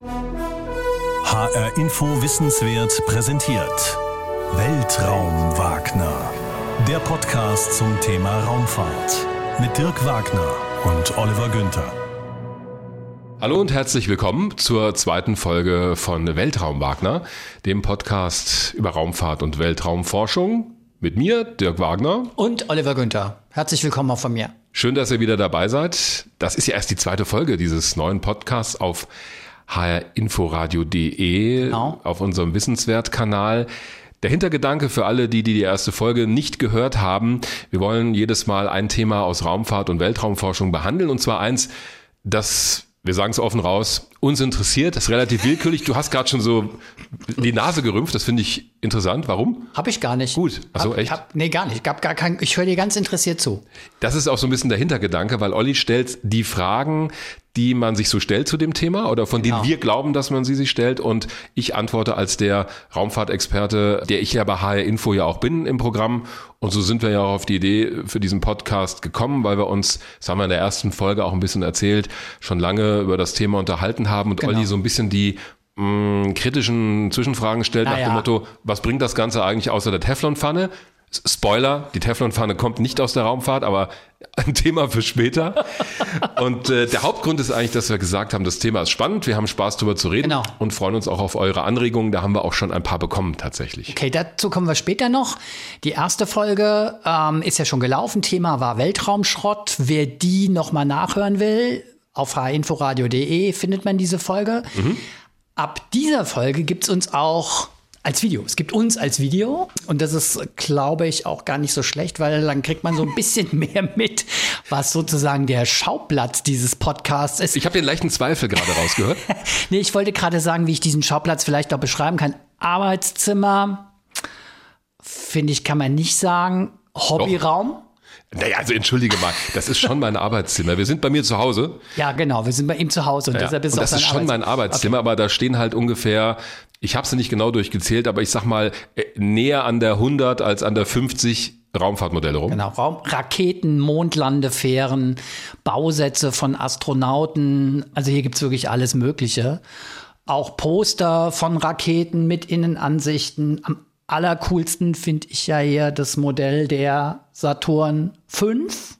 HR Info Wissenswert präsentiert Weltraum Wagner. Der Podcast zum Thema Raumfahrt mit Dirk Wagner und Oliver Günther. Hallo und herzlich willkommen zur zweiten Folge von Weltraum Wagner, dem Podcast über Raumfahrt und Weltraumforschung. Mit mir, Dirk Wagner. Und Oliver Günther. Herzlich willkommen auch von mir. Schön, dass ihr wieder dabei seid. Das ist ja erst die zweite Folge dieses neuen Podcasts auf hrinforadio.de, genau. auf unserem Wissenswert-Kanal. Der Hintergedanke für alle, die, die die erste Folge nicht gehört haben, wir wollen jedes Mal ein Thema aus Raumfahrt und Weltraumforschung behandeln und zwar eins, das wir sagen es offen raus, uns interessiert, das ist relativ willkürlich. Du hast gerade schon so die Nase gerümpft, das finde ich interessant. Warum? Habe ich gar nicht. Gut, also echt? Hab, nee, gar nicht. Gab gar kein, ich höre dir ganz interessiert zu. Das ist auch so ein bisschen der Hintergedanke, weil Olli stellt die Fragen, die man sich so stellt zu dem Thema oder von genau. denen wir glauben, dass man sie sich stellt. Und ich antworte als der Raumfahrtexperte, der ich ja bei HR Info ja auch bin im Programm. Und so sind wir ja auch auf die Idee für diesen Podcast gekommen, weil wir uns, das haben wir in der ersten Folge auch ein bisschen erzählt, schon lange über das Thema unterhalten haben und genau. Olli so ein bisschen die mh, mm, kritischen Zwischenfragen stellt Na nach ja. dem Motto, was bringt das Ganze eigentlich außer der Teflonpfanne? Spoiler, die Teflonpfanne kommt nicht aus der Raumfahrt, aber ein Thema für später. Und äh, der Hauptgrund ist eigentlich, dass wir gesagt haben, das Thema ist spannend, wir haben Spaß darüber zu reden genau. und freuen uns auch auf eure Anregungen. Da haben wir auch schon ein paar bekommen tatsächlich. Okay, dazu kommen wir später noch. Die erste Folge ähm, ist ja schon gelaufen. Thema war Weltraumschrott. Wer die nochmal nachhören will, auf hinforadio.de findet man diese Folge. Mhm. Ab dieser Folge gibt es uns auch als Video. Es gibt uns als Video und das ist, glaube ich, auch gar nicht so schlecht, weil dann kriegt man so ein bisschen mehr mit, was sozusagen der Schauplatz dieses Podcasts ist. Ich habe den leichten Zweifel gerade rausgehört. nee, ich wollte gerade sagen, wie ich diesen Schauplatz vielleicht auch beschreiben kann. Arbeitszimmer, finde ich, kann man nicht sagen. Hobbyraum. Doch. Naja, also entschuldige mal, das ist schon mein Arbeitszimmer. Wir sind bei mir zu Hause. Ja, genau, wir sind bei ihm zu Hause und ja, deshalb ist und das ist schon mein Arbeitszimmer, okay. aber da stehen halt ungefähr, ich habe sie nicht genau durchgezählt, aber ich sag mal äh, näher an der 100 als an der 50 Raumfahrtmodelle rum. Genau, Raum, Raketen, Mondlandefähren, Bausätze von Astronauten. Also hier gibt's wirklich alles Mögliche. Auch Poster von Raketen mit Innenansichten. Am allercoolsten finde ich ja hier das Modell der Saturn V.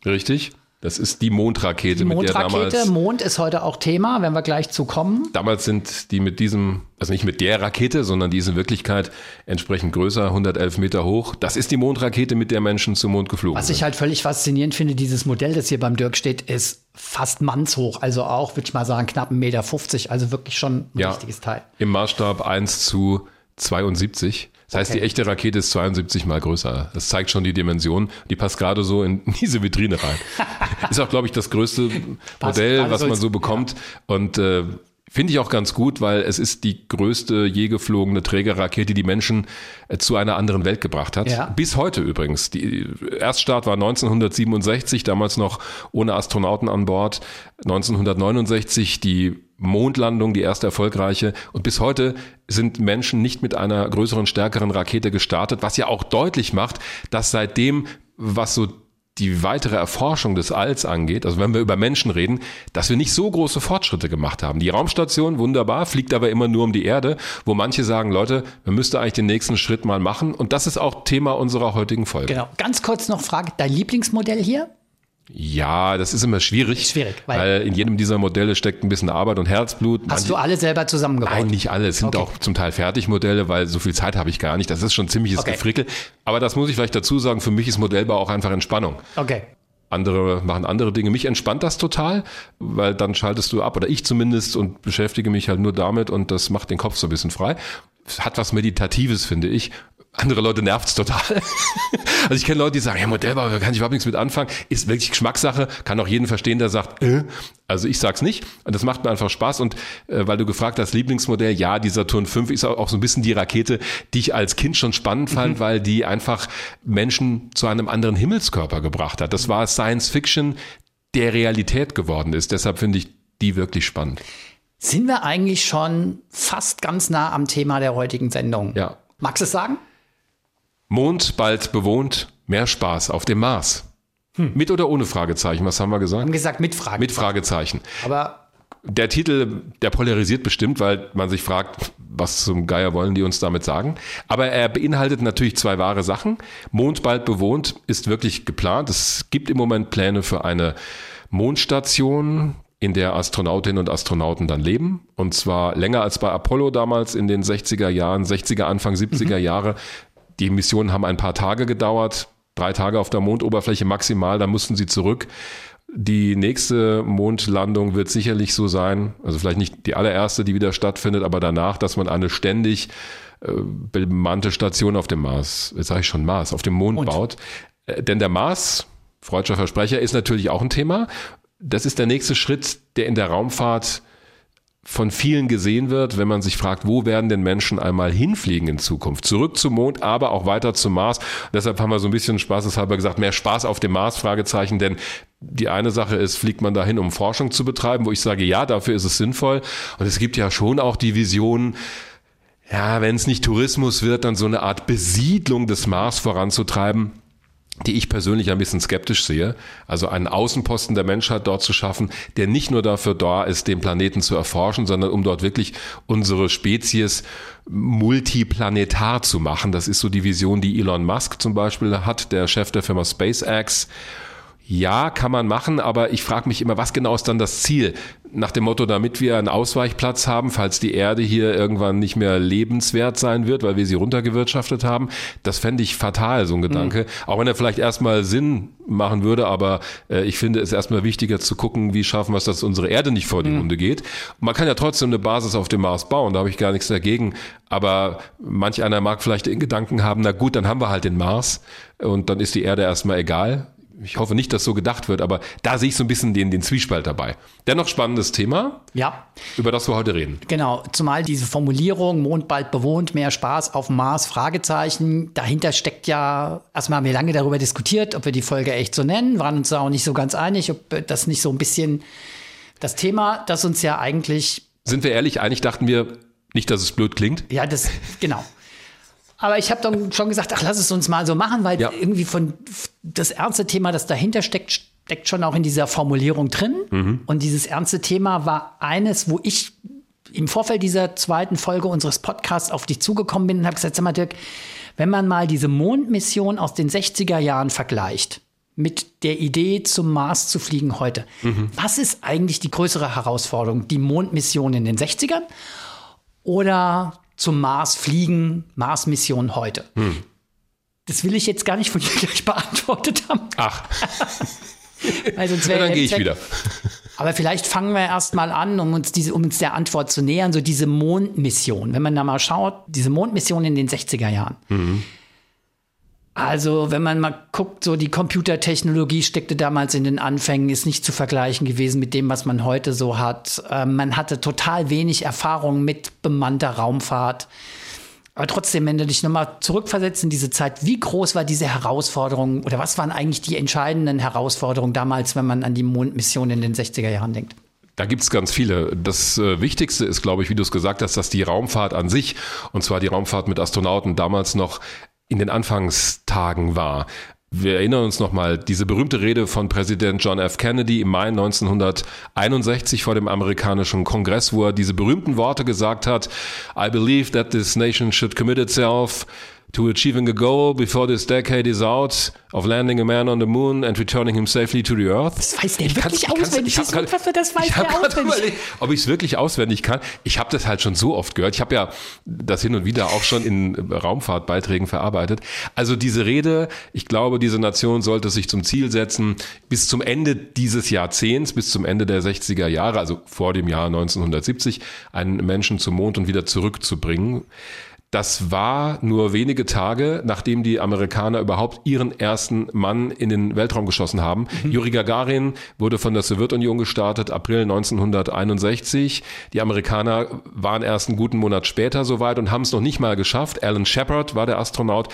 Richtig. Das ist die Mondrakete, die Mondrakete, mit der damals. Mond ist heute auch Thema, wenn wir gleich zu kommen. Damals sind die mit diesem, also nicht mit der Rakete, sondern die ist in Wirklichkeit entsprechend größer, 111 Meter hoch. Das ist die Mondrakete, mit der Menschen zum Mond geflogen Was sind. ich halt völlig faszinierend finde, dieses Modell, das hier beim Dirk steht, ist fast mannshoch. Also auch, würde ich mal sagen, knapp 1,50 Meter. Also wirklich schon ein ja, richtiges Teil. Im Maßstab 1 zu 72. Das heißt, okay. die echte Rakete ist 72 mal größer. Das zeigt schon die Dimension. Die passt gerade so in diese Vitrine rein. ist auch, glaube ich, das größte Modell, was man so bekommt. Ja. Und äh, Finde ich auch ganz gut, weil es ist die größte je geflogene Trägerrakete, die Menschen äh, zu einer anderen Welt gebracht hat. Ja. Bis heute übrigens. Die Erststart war 1967, damals noch ohne Astronauten an Bord. 1969 die Mondlandung, die erste erfolgreiche. Und bis heute sind Menschen nicht mit einer größeren, stärkeren Rakete gestartet, was ja auch deutlich macht, dass seitdem, was so die weitere Erforschung des Alls angeht, also wenn wir über Menschen reden, dass wir nicht so große Fortschritte gemacht haben. Die Raumstation, wunderbar, fliegt aber immer nur um die Erde, wo manche sagen, Leute, wir müssten eigentlich den nächsten Schritt mal machen. Und das ist auch Thema unserer heutigen Folge. Genau. Ganz kurz noch Frage, dein Lieblingsmodell hier? Ja, das ist immer schwierig. Schwierig, weil, weil, in jedem dieser Modelle steckt ein bisschen Arbeit und Herzblut. Hast Manche, du alle selber zusammengebaut? Nein, nicht alle. Es sind okay. auch zum Teil Fertigmodelle, weil so viel Zeit habe ich gar nicht. Das ist schon ziemliches okay. Gefrickel. Aber das muss ich vielleicht dazu sagen, für mich ist Modellbau auch einfach Entspannung. Okay. Andere machen andere Dinge. Mich entspannt das total, weil dann schaltest du ab, oder ich zumindest, und beschäftige mich halt nur damit und das macht den Kopf so ein bisschen frei. Hat was Meditatives, finde ich andere Leute nervt's total. also ich kenne Leute, die sagen, ja, Modellbau, da kann ich überhaupt nichts mit anfangen. Ist wirklich Geschmackssache, kann auch jeden verstehen, der sagt, äh. also ich sag's nicht. Und das macht mir einfach Spaß. Und äh, weil du gefragt hast, Lieblingsmodell, ja, die Saturn 5 ist auch so ein bisschen die Rakete, die ich als Kind schon spannend fand, mhm. weil die einfach Menschen zu einem anderen Himmelskörper gebracht hat. Das war Science Fiction, der Realität geworden ist. Deshalb finde ich die wirklich spannend. Sind wir eigentlich schon fast ganz nah am Thema der heutigen Sendung? Ja. Magst du es sagen? Mond bald bewohnt, mehr Spaß auf dem Mars. Hm. Mit oder ohne Fragezeichen, was haben wir gesagt? Wir haben gesagt mit Fragezeichen. Mit Fragezeichen. Aber der Titel, der polarisiert bestimmt, weil man sich fragt, was zum Geier wollen die uns damit sagen. Aber er beinhaltet natürlich zwei wahre Sachen. Mond bald bewohnt ist wirklich geplant. Es gibt im Moment Pläne für eine Mondstation, in der Astronautinnen und Astronauten dann leben. Und zwar länger als bei Apollo damals in den 60er Jahren, 60er, Anfang 70er mhm. Jahre. Die Missionen haben ein paar Tage gedauert, drei Tage auf der Mondoberfläche maximal, dann mussten sie zurück. Die nächste Mondlandung wird sicherlich so sein, also vielleicht nicht die allererste, die wieder stattfindet, aber danach, dass man eine ständig äh, bemannte Station auf dem Mars, jetzt sage ich schon Mars, auf dem Mond Und? baut. Äh, denn der Mars, freudscher Versprecher, ist natürlich auch ein Thema. Das ist der nächste Schritt, der in der Raumfahrt von vielen gesehen wird, wenn man sich fragt, wo werden denn Menschen einmal hinfliegen in Zukunft? Zurück zum Mond, aber auch weiter zum Mars. Deshalb haben wir so ein bisschen spaßeshalber gesagt, mehr Spaß auf dem Mars, Fragezeichen, denn die eine Sache ist, fliegt man dahin, um Forschung zu betreiben, wo ich sage, ja, dafür ist es sinnvoll. Und es gibt ja schon auch die Vision, ja, wenn es nicht Tourismus wird, dann so eine Art Besiedlung des Mars voranzutreiben die ich persönlich ein bisschen skeptisch sehe. Also einen Außenposten der Menschheit dort zu schaffen, der nicht nur dafür da ist, den Planeten zu erforschen, sondern um dort wirklich unsere Spezies multiplanetar zu machen. Das ist so die Vision, die Elon Musk zum Beispiel hat, der Chef der Firma SpaceX. Ja, kann man machen, aber ich frage mich immer, was genau ist dann das Ziel? Nach dem Motto, damit wir einen Ausweichplatz haben, falls die Erde hier irgendwann nicht mehr lebenswert sein wird, weil wir sie runtergewirtschaftet haben. Das fände ich fatal, so ein Gedanke. Mhm. Auch wenn er vielleicht erstmal Sinn machen würde, aber äh, ich finde es erstmal wichtiger zu gucken, wie schaffen wir es, dass unsere Erde nicht vor die mhm. Hunde geht. man kann ja trotzdem eine Basis auf dem Mars bauen, da habe ich gar nichts dagegen. Aber manch einer mag vielleicht den Gedanken haben, na gut, dann haben wir halt den Mars und dann ist die Erde erstmal egal ich hoffe nicht, dass so gedacht wird, aber da sehe ich so ein bisschen den, den Zwiespalt dabei. Dennoch spannendes Thema. Ja. Über das wir heute reden. Genau. Zumal diese Formulierung, Mond bald bewohnt, mehr Spaß auf dem Mars, Fragezeichen. Dahinter steckt ja, erstmal haben wir lange darüber diskutiert, ob wir die Folge echt so nennen, waren uns da auch nicht so ganz einig, ob das nicht so ein bisschen das Thema, das uns ja eigentlich. Sind wir ehrlich, eigentlich dachten wir, nicht, dass es blöd klingt. Ja, das, genau. Aber ich habe dann schon gesagt, ach, lass es uns mal so machen, weil ja. irgendwie von das ernste Thema, das dahinter steckt, steckt schon auch in dieser Formulierung drin. Mhm. Und dieses ernste Thema war eines, wo ich im Vorfeld dieser zweiten Folge unseres Podcasts auf dich zugekommen bin und habe gesagt, sag mal, Dirk, wenn man mal diese Mondmission aus den 60er Jahren vergleicht mit der Idee, zum Mars zu fliegen heute, mhm. was ist eigentlich die größere Herausforderung? Die Mondmission in den 60ern oder zum Mars fliegen, Mars-Mission heute? Hm. Das will ich jetzt gar nicht von dir gleich beantwortet haben. Ach. Sonst ja, dann gehe ich wieder. Aber vielleicht fangen wir erst mal an, um uns, diese, um uns der Antwort zu nähern, so diese Mondmission. Wenn man da mal schaut, diese Mondmission in den 60er Jahren. Mhm. Also, wenn man mal guckt, so die Computertechnologie steckte damals in den Anfängen, ist nicht zu vergleichen gewesen mit dem, was man heute so hat. Ähm, man hatte total wenig Erfahrung mit bemannter Raumfahrt. Aber trotzdem, wenn du dich nochmal zurückversetzt in diese Zeit, wie groß war diese Herausforderung oder was waren eigentlich die entscheidenden Herausforderungen damals, wenn man an die Mondmission in den 60er Jahren denkt? Da gibt's ganz viele. Das äh, Wichtigste ist, glaube ich, wie du es gesagt hast, dass die Raumfahrt an sich, und zwar die Raumfahrt mit Astronauten, damals noch in den Anfangstagen war. Wir erinnern uns nochmal, diese berühmte Rede von Präsident John F. Kennedy im Mai 1961 vor dem amerikanischen Kongress, wo er diese berühmten Worte gesagt hat, I believe that this nation should commit itself to achieving a goal before this decade is out of landing a man on the moon and returning him safely to the earth. Das weiß der ich wirklich auswendig. Ich, ich grad, was das weiß der auswendig. Überlegt, ob ich es wirklich auswendig kann. Ich habe das halt schon so oft gehört. Ich habe ja das hin und wieder auch schon in Raumfahrtbeiträgen verarbeitet. Also diese Rede, ich glaube, diese Nation sollte sich zum Ziel setzen, bis zum Ende dieses Jahrzehnts, bis zum Ende der 60er Jahre, also vor dem Jahr 1970, einen Menschen zum Mond und wieder zurückzubringen. Das war nur wenige Tage, nachdem die Amerikaner überhaupt ihren ersten Mann in den Weltraum geschossen haben. Mhm. Yuri Gagarin wurde von der Sowjetunion gestartet, April 1961. Die Amerikaner waren erst einen guten Monat später soweit und haben es noch nicht mal geschafft. Alan Shepard war der Astronaut.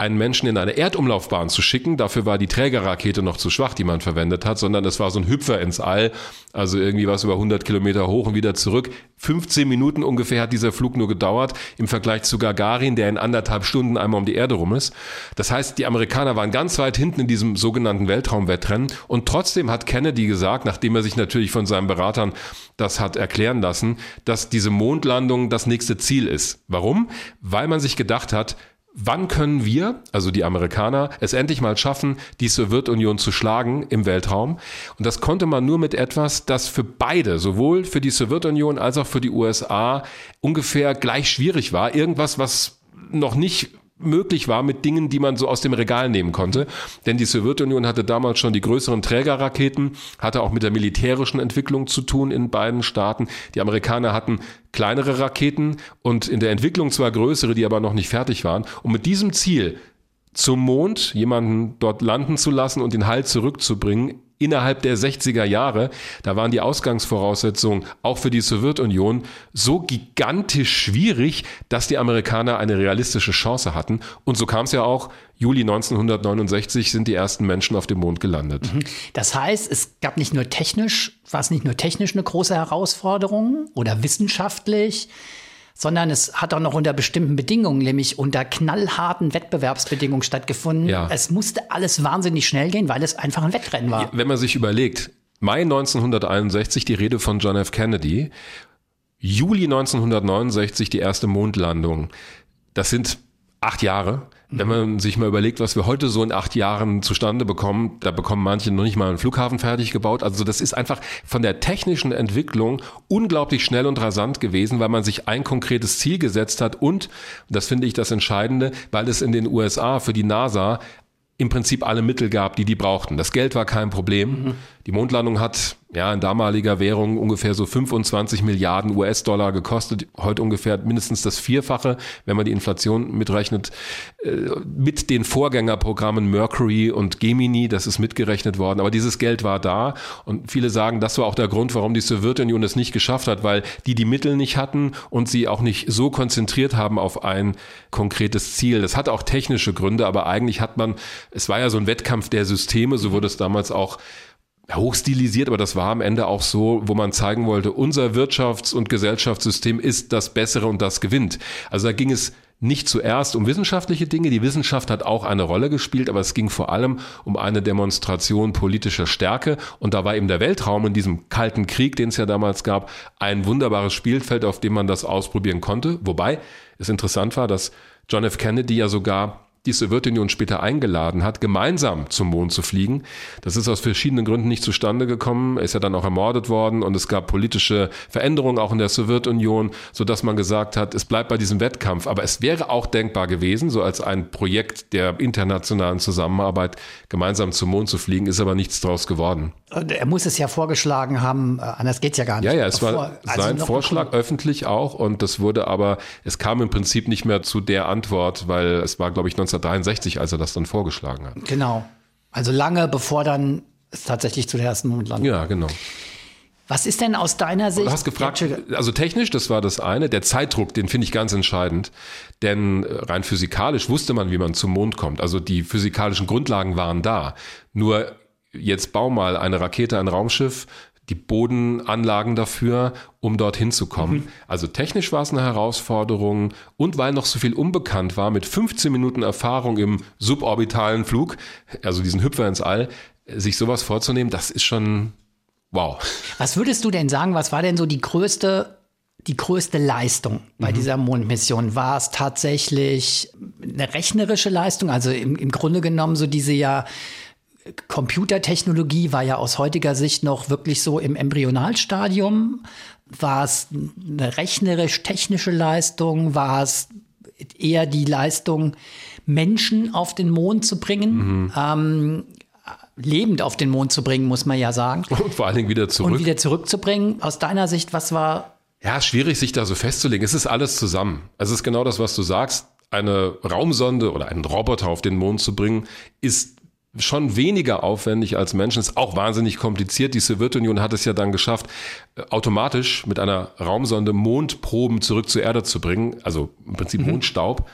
Einen Menschen in eine Erdumlaufbahn zu schicken. Dafür war die Trägerrakete noch zu schwach, die man verwendet hat, sondern es war so ein Hüpfer ins All, also irgendwie was über 100 Kilometer hoch und wieder zurück. 15 Minuten ungefähr hat dieser Flug nur gedauert im Vergleich zu Gagarin, der in anderthalb Stunden einmal um die Erde rum ist. Das heißt, die Amerikaner waren ganz weit hinten in diesem sogenannten Weltraumwettrennen und trotzdem hat Kennedy gesagt, nachdem er sich natürlich von seinen Beratern das hat erklären lassen, dass diese Mondlandung das nächste Ziel ist. Warum? Weil man sich gedacht hat, Wann können wir, also die Amerikaner, es endlich mal schaffen, die Sowjetunion zu schlagen im Weltraum? Und das konnte man nur mit etwas, das für beide, sowohl für die Sowjetunion als auch für die USA, ungefähr gleich schwierig war. Irgendwas, was noch nicht möglich war mit Dingen, die man so aus dem Regal nehmen konnte. Denn die Sowjetunion hatte damals schon die größeren Trägerraketen, hatte auch mit der militärischen Entwicklung zu tun in beiden Staaten. Die Amerikaner hatten kleinere Raketen und in der Entwicklung zwar größere, die aber noch nicht fertig waren. Und mit diesem Ziel, zum Mond jemanden dort landen zu lassen und den Halt zurückzubringen, innerhalb der 60er Jahre, da waren die Ausgangsvoraussetzungen auch für die Sowjetunion so gigantisch schwierig, dass die Amerikaner eine realistische Chance hatten. Und so kam es ja auch. Juli 1969 sind die ersten Menschen auf dem Mond gelandet. Mhm. Das heißt, es gab nicht nur technisch, war es nicht nur technisch eine große Herausforderung oder wissenschaftlich, sondern es hat auch noch unter bestimmten Bedingungen, nämlich unter knallharten Wettbewerbsbedingungen stattgefunden. Ja. Es musste alles wahnsinnig schnell gehen, weil es einfach ein Wettrennen war. Wenn man sich überlegt, Mai 1961 die Rede von John F. Kennedy, Juli 1969 die erste Mondlandung. Das sind acht Jahre. Wenn man sich mal überlegt, was wir heute so in acht Jahren zustande bekommen, da bekommen manche noch nicht mal einen Flughafen fertig gebaut. Also das ist einfach von der technischen Entwicklung unglaublich schnell und rasant gewesen, weil man sich ein konkretes Ziel gesetzt hat und, das finde ich das Entscheidende, weil es in den USA für die NASA im Prinzip alle Mittel gab, die die brauchten. Das Geld war kein Problem. Mhm. Die Mondlandung hat ja in damaliger Währung ungefähr so 25 Milliarden US-Dollar gekostet. Heute ungefähr mindestens das Vierfache, wenn man die Inflation mitrechnet. Äh, mit den Vorgängerprogrammen Mercury und Gemini, das ist mitgerechnet worden. Aber dieses Geld war da und viele sagen, das war auch der Grund, warum die Sowjetunion es nicht geschafft hat, weil die die Mittel nicht hatten und sie auch nicht so konzentriert haben auf ein konkretes Ziel. Das hat auch technische Gründe, aber eigentlich hat man, es war ja so ein Wettkampf der Systeme, so wurde es damals auch hochstilisiert, aber das war am Ende auch so, wo man zeigen wollte, unser Wirtschafts- und Gesellschaftssystem ist das Bessere und das gewinnt. Also da ging es nicht zuerst um wissenschaftliche Dinge. Die Wissenschaft hat auch eine Rolle gespielt, aber es ging vor allem um eine Demonstration politischer Stärke. Und da war eben der Weltraum in diesem kalten Krieg, den es ja damals gab, ein wunderbares Spielfeld, auf dem man das ausprobieren konnte. Wobei es interessant war, dass John F. Kennedy ja sogar die Sowjetunion später eingeladen hat, gemeinsam zum Mond zu fliegen. Das ist aus verschiedenen Gründen nicht zustande gekommen. Er ist ja dann auch ermordet worden und es gab politische Veränderungen auch in der Sowjetunion, so dass man gesagt hat, es bleibt bei diesem Wettkampf. Aber es wäre auch denkbar gewesen, so als ein Projekt der internationalen Zusammenarbeit gemeinsam zum Mond zu fliegen, ist aber nichts draus geworden. Er muss es ja vorgeschlagen haben, äh, anders geht's ja gar nicht. Ja, ja, es war also sein Vorschlag öffentlich auch und das wurde aber, es kam im Prinzip nicht mehr zu der Antwort, weil es war, glaube ich, 1963, als er das dann vorgeschlagen hat. Genau. Also lange bevor dann es tatsächlich zu der ersten Mondlandung. Ja, genau. Was ist denn aus deiner Sicht? Du hast gefragt, also technisch, das war das eine. Der Zeitdruck, den finde ich ganz entscheidend. Denn rein physikalisch wusste man, wie man zum Mond kommt. Also die physikalischen Grundlagen waren da. Nur jetzt bau mal eine Rakete, ein Raumschiff, die Bodenanlagen dafür, um dorthin zu kommen. Mhm. Also technisch war es eine Herausforderung und weil noch so viel unbekannt war, mit 15 Minuten Erfahrung im suborbitalen Flug, also diesen Hüpfer ins All, sich sowas vorzunehmen, das ist schon wow. Was würdest du denn sagen, was war denn so die größte die größte Leistung bei mhm. dieser Mondmission? War es tatsächlich eine rechnerische Leistung? Also im, im Grunde genommen so diese ja Computertechnologie war ja aus heutiger Sicht noch wirklich so im Embryonalstadium. War es eine rechnerisch-technische Leistung? War es eher die Leistung, Menschen auf den Mond zu bringen? Mhm. Ähm, lebend auf den Mond zu bringen, muss man ja sagen. Und vor allen Dingen wieder zurück. Und wieder zurückzubringen. Aus deiner Sicht, was war. Ja, schwierig, sich da so festzulegen. Es ist alles zusammen. Es ist genau das, was du sagst. Eine Raumsonde oder einen Roboter auf den Mond zu bringen, ist schon weniger aufwendig als Menschen. Ist auch wahnsinnig kompliziert. Die Sowjetunion hat es ja dann geschafft, äh, automatisch mit einer Raumsonde Mondproben zurück zur Erde zu bringen. Also im Prinzip mhm. Mondstaub,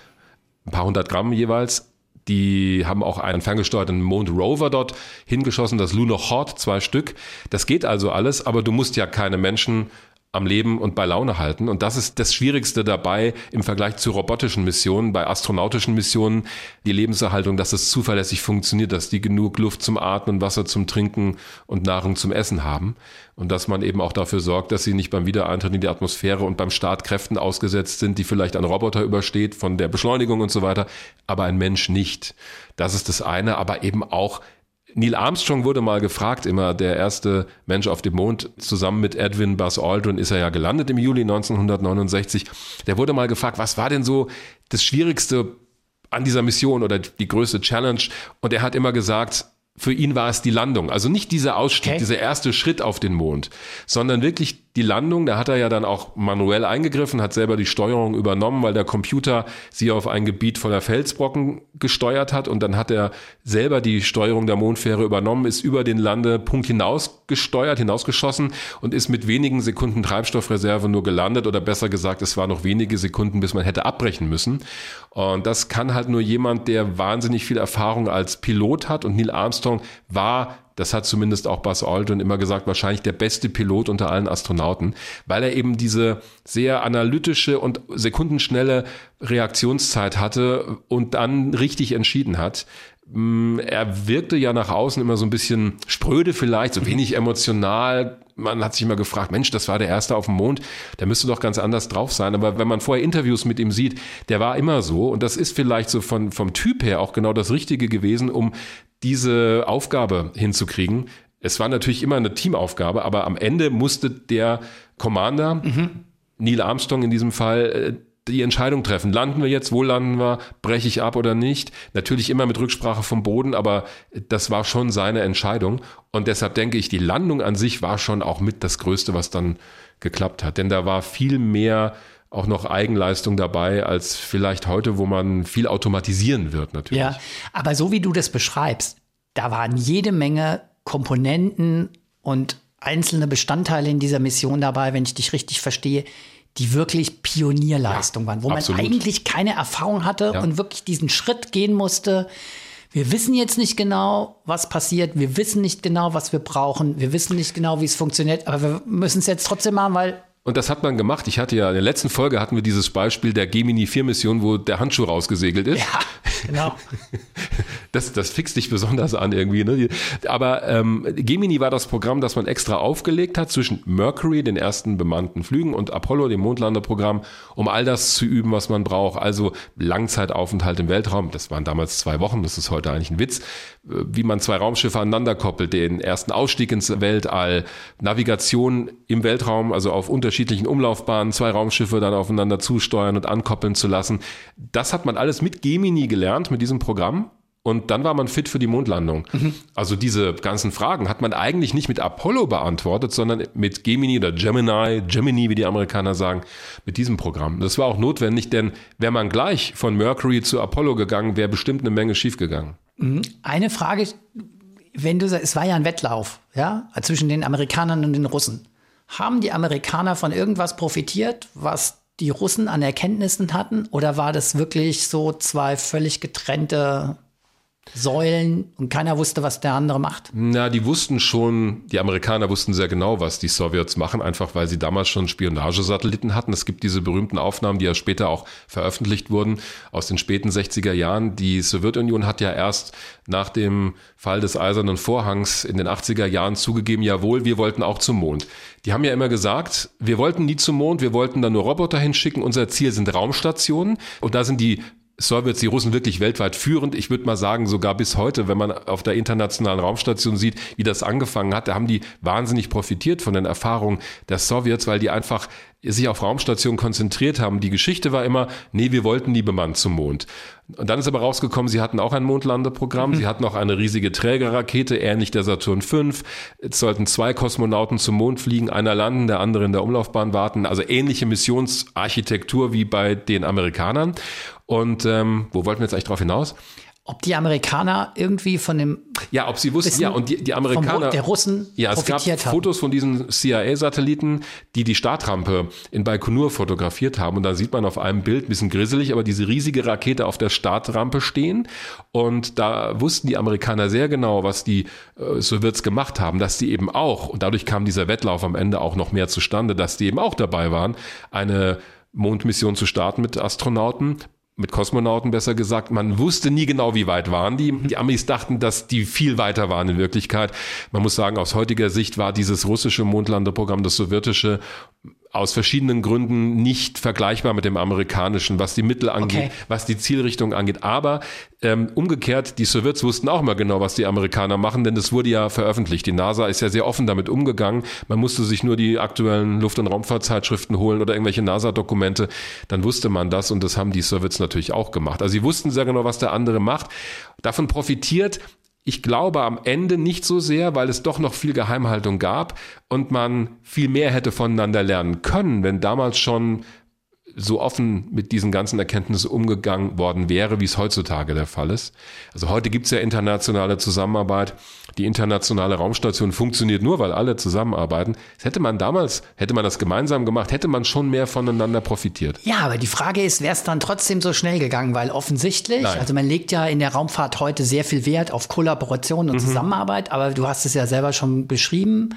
ein paar hundert Gramm jeweils. Die haben auch einen ferngesteuerten Mond Rover dort hingeschossen, das Lunar Horde, zwei Stück. Das geht also alles, aber du musst ja keine Menschen am Leben und bei Laune halten. Und das ist das Schwierigste dabei im Vergleich zu robotischen Missionen, bei astronautischen Missionen, die Lebenserhaltung, dass es zuverlässig funktioniert, dass die genug Luft zum Atmen, Wasser zum Trinken und Nahrung zum Essen haben. Und dass man eben auch dafür sorgt, dass sie nicht beim Wiedereintritt in die Atmosphäre und beim Start Kräften ausgesetzt sind, die vielleicht ein Roboter übersteht von der Beschleunigung und so weiter, aber ein Mensch nicht. Das ist das eine, aber eben auch Neil Armstrong wurde mal gefragt, immer der erste Mensch auf dem Mond, zusammen mit Edwin Buzz Aldrin ist er ja gelandet im Juli 1969. Der wurde mal gefragt, was war denn so das Schwierigste an dieser Mission oder die größte Challenge? Und er hat immer gesagt, für ihn war es die Landung. Also nicht dieser Ausstieg, okay. dieser erste Schritt auf den Mond, sondern wirklich die Landung, da hat er ja dann auch manuell eingegriffen, hat selber die Steuerung übernommen, weil der Computer sie auf ein Gebiet voller Felsbrocken gesteuert hat und dann hat er selber die Steuerung der Mondfähre übernommen, ist über den Landepunkt hinaus gesteuert, hinausgeschossen und ist mit wenigen Sekunden Treibstoffreserve nur gelandet oder besser gesagt, es war noch wenige Sekunden, bis man hätte abbrechen müssen. Und das kann halt nur jemand, der wahnsinnig viel Erfahrung als Pilot hat und Neil Armstrong war das hat zumindest auch Buzz Aldrin immer gesagt, wahrscheinlich der beste Pilot unter allen Astronauten, weil er eben diese sehr analytische und sekundenschnelle Reaktionszeit hatte und dann richtig entschieden hat. Mm, er wirkte ja nach außen immer so ein bisschen spröde vielleicht, so wenig emotional. Man hat sich immer gefragt, Mensch, das war der Erste auf dem Mond, der müsste doch ganz anders drauf sein. Aber wenn man vorher Interviews mit ihm sieht, der war immer so. Und das ist vielleicht so von, vom Typ her auch genau das Richtige gewesen, um diese Aufgabe hinzukriegen. Es war natürlich immer eine Teamaufgabe, aber am Ende musste der Commander, mhm. Neil Armstrong in diesem Fall, äh, die Entscheidung treffen. Landen wir jetzt, wo landen wir, breche ich ab oder nicht? Natürlich immer mit Rücksprache vom Boden, aber das war schon seine Entscheidung. Und deshalb denke ich, die Landung an sich war schon auch mit das Größte, was dann geklappt hat. Denn da war viel mehr auch noch Eigenleistung dabei als vielleicht heute, wo man viel automatisieren wird natürlich. Ja, aber so wie du das beschreibst, da waren jede Menge Komponenten und einzelne Bestandteile in dieser Mission dabei, wenn ich dich richtig verstehe, die wirklich Pionierleistung ja, waren, wo absolut. man eigentlich keine Erfahrung hatte ja. und wirklich diesen Schritt gehen musste. Wir wissen jetzt nicht genau, was passiert. Wir wissen nicht genau, was wir brauchen. Wir wissen nicht genau, wie es funktioniert. Aber wir müssen es jetzt trotzdem machen, weil und das hat man gemacht. Ich hatte ja in der letzten Folge hatten wir dieses Beispiel der Gemini 4 Mission, wo der Handschuh rausgesegelt ist. Ja, genau. Das, das fixt dich besonders an irgendwie. Ne? Aber ähm, Gemini war das Programm, das man extra aufgelegt hat zwischen Mercury, den ersten bemannten Flügen, und Apollo, dem Mondlandeprogramm, um all das zu üben, was man braucht. Also Langzeitaufenthalt im Weltraum. Das waren damals zwei Wochen. Das ist heute eigentlich ein Witz. Wie man zwei Raumschiffe aneinander koppelt, den ersten Ausstieg ins Weltall, Navigation im Weltraum, also auf unterschiedlichen Umlaufbahnen, zwei Raumschiffe dann aufeinander zusteuern und ankoppeln zu lassen. Das hat man alles mit Gemini gelernt, mit diesem Programm. Und dann war man fit für die Mondlandung. Mhm. Also diese ganzen Fragen hat man eigentlich nicht mit Apollo beantwortet, sondern mit Gemini oder Gemini, Gemini, wie die Amerikaner sagen, mit diesem Programm. Das war auch notwendig, denn wäre man gleich von Mercury zu Apollo gegangen, wäre bestimmt eine Menge schiefgegangen. Mhm. Eine Frage, wenn du sagst, es war ja ein Wettlauf, ja, zwischen den Amerikanern und den Russen. Haben die Amerikaner von irgendwas profitiert, was die Russen an Erkenntnissen hatten? Oder war das wirklich so zwei völlig getrennte Säulen und keiner wusste, was der andere macht? Na, die wussten schon, die Amerikaner wussten sehr genau, was die Sowjets machen, einfach weil sie damals schon Spionagesatelliten hatten. Es gibt diese berühmten Aufnahmen, die ja später auch veröffentlicht wurden aus den späten 60er Jahren. Die Sowjetunion hat ja erst nach dem Fall des Eisernen Vorhangs in den 80er Jahren zugegeben, jawohl, wir wollten auch zum Mond. Die haben ja immer gesagt, wir wollten nie zum Mond, wir wollten da nur Roboter hinschicken, unser Ziel sind Raumstationen und da sind die Sowjets, die Russen wirklich weltweit führend. Ich würde mal sagen, sogar bis heute, wenn man auf der internationalen Raumstation sieht, wie das angefangen hat, da haben die wahnsinnig profitiert von den Erfahrungen der Sowjets, weil die einfach sich auf Raumstationen konzentriert haben. Die Geschichte war immer, nee, wir wollten nie bemannt zum Mond. Und dann ist aber rausgekommen, sie hatten auch ein Mondlandeprogramm, mhm. sie hatten auch eine riesige Trägerrakete, ähnlich der Saturn V. Es sollten zwei Kosmonauten zum Mond fliegen, einer landen, der andere in der Umlaufbahn warten. Also ähnliche Missionsarchitektur wie bei den Amerikanern. Und ähm, wo wollten wir jetzt eigentlich drauf hinaus? ob die Amerikaner irgendwie von dem ja, ob sie wussten, ja, und die, die Amerikaner. Der Russen Ja, es gab haben. Fotos von diesen CIA-Satelliten, die die Startrampe in Baikonur fotografiert haben. Und da sieht man auf einem Bild, ein bisschen grisselig, aber diese riesige Rakete auf der Startrampe stehen. Und da wussten die Amerikaner sehr genau, was die äh, Sowjets gemacht haben, dass die eben auch, und dadurch kam dieser Wettlauf am Ende auch noch mehr zustande, dass die eben auch dabei waren, eine Mondmission zu starten mit Astronauten mit Kosmonauten besser gesagt. Man wusste nie genau, wie weit waren die. Die Amis dachten, dass die viel weiter waren in Wirklichkeit. Man muss sagen, aus heutiger Sicht war dieses russische Mondlandeprogramm, das sowjetische, aus verschiedenen Gründen nicht vergleichbar mit dem amerikanischen, was die Mittel angeht, Okay. was die Zielrichtung angeht. Aber ähm, umgekehrt, die Sowjets wussten auch mal genau, was die Amerikaner machen, denn das wurde ja veröffentlicht. Die NASA ist ja sehr offen damit umgegangen. Man musste sich nur die aktuellen Luft- und Raumfahrtzeitschriften holen oder irgendwelche NASA-Dokumente. Dann wusste man das und das haben die Sowjets natürlich auch gemacht. Also sie wussten sehr genau, was der andere macht. Davon profitiert ich glaube am Ende nicht so sehr, weil es doch noch viel Geheimhaltung gab und man viel mehr hätte voneinander lernen können, wenn damals schon so offen mit diesen ganzen Erkenntnissen umgegangen worden wäre, wie es heutzutage der Fall ist. Also heute gibt es ja internationale Zusammenarbeit. Die internationale Raumstation funktioniert nur, weil alle zusammenarbeiten. Das hätte man damals, hätte man das gemeinsam gemacht, hätte man schon mehr voneinander profitiert. Ja, aber die Frage ist, wäre es dann trotzdem so schnell gegangen? Weil offensichtlich, Nein. also man legt ja in der Raumfahrt heute sehr viel Wert auf Kollaboration Mhm. und Zusammenarbeit, aber du hast es ja selber schon beschrieben.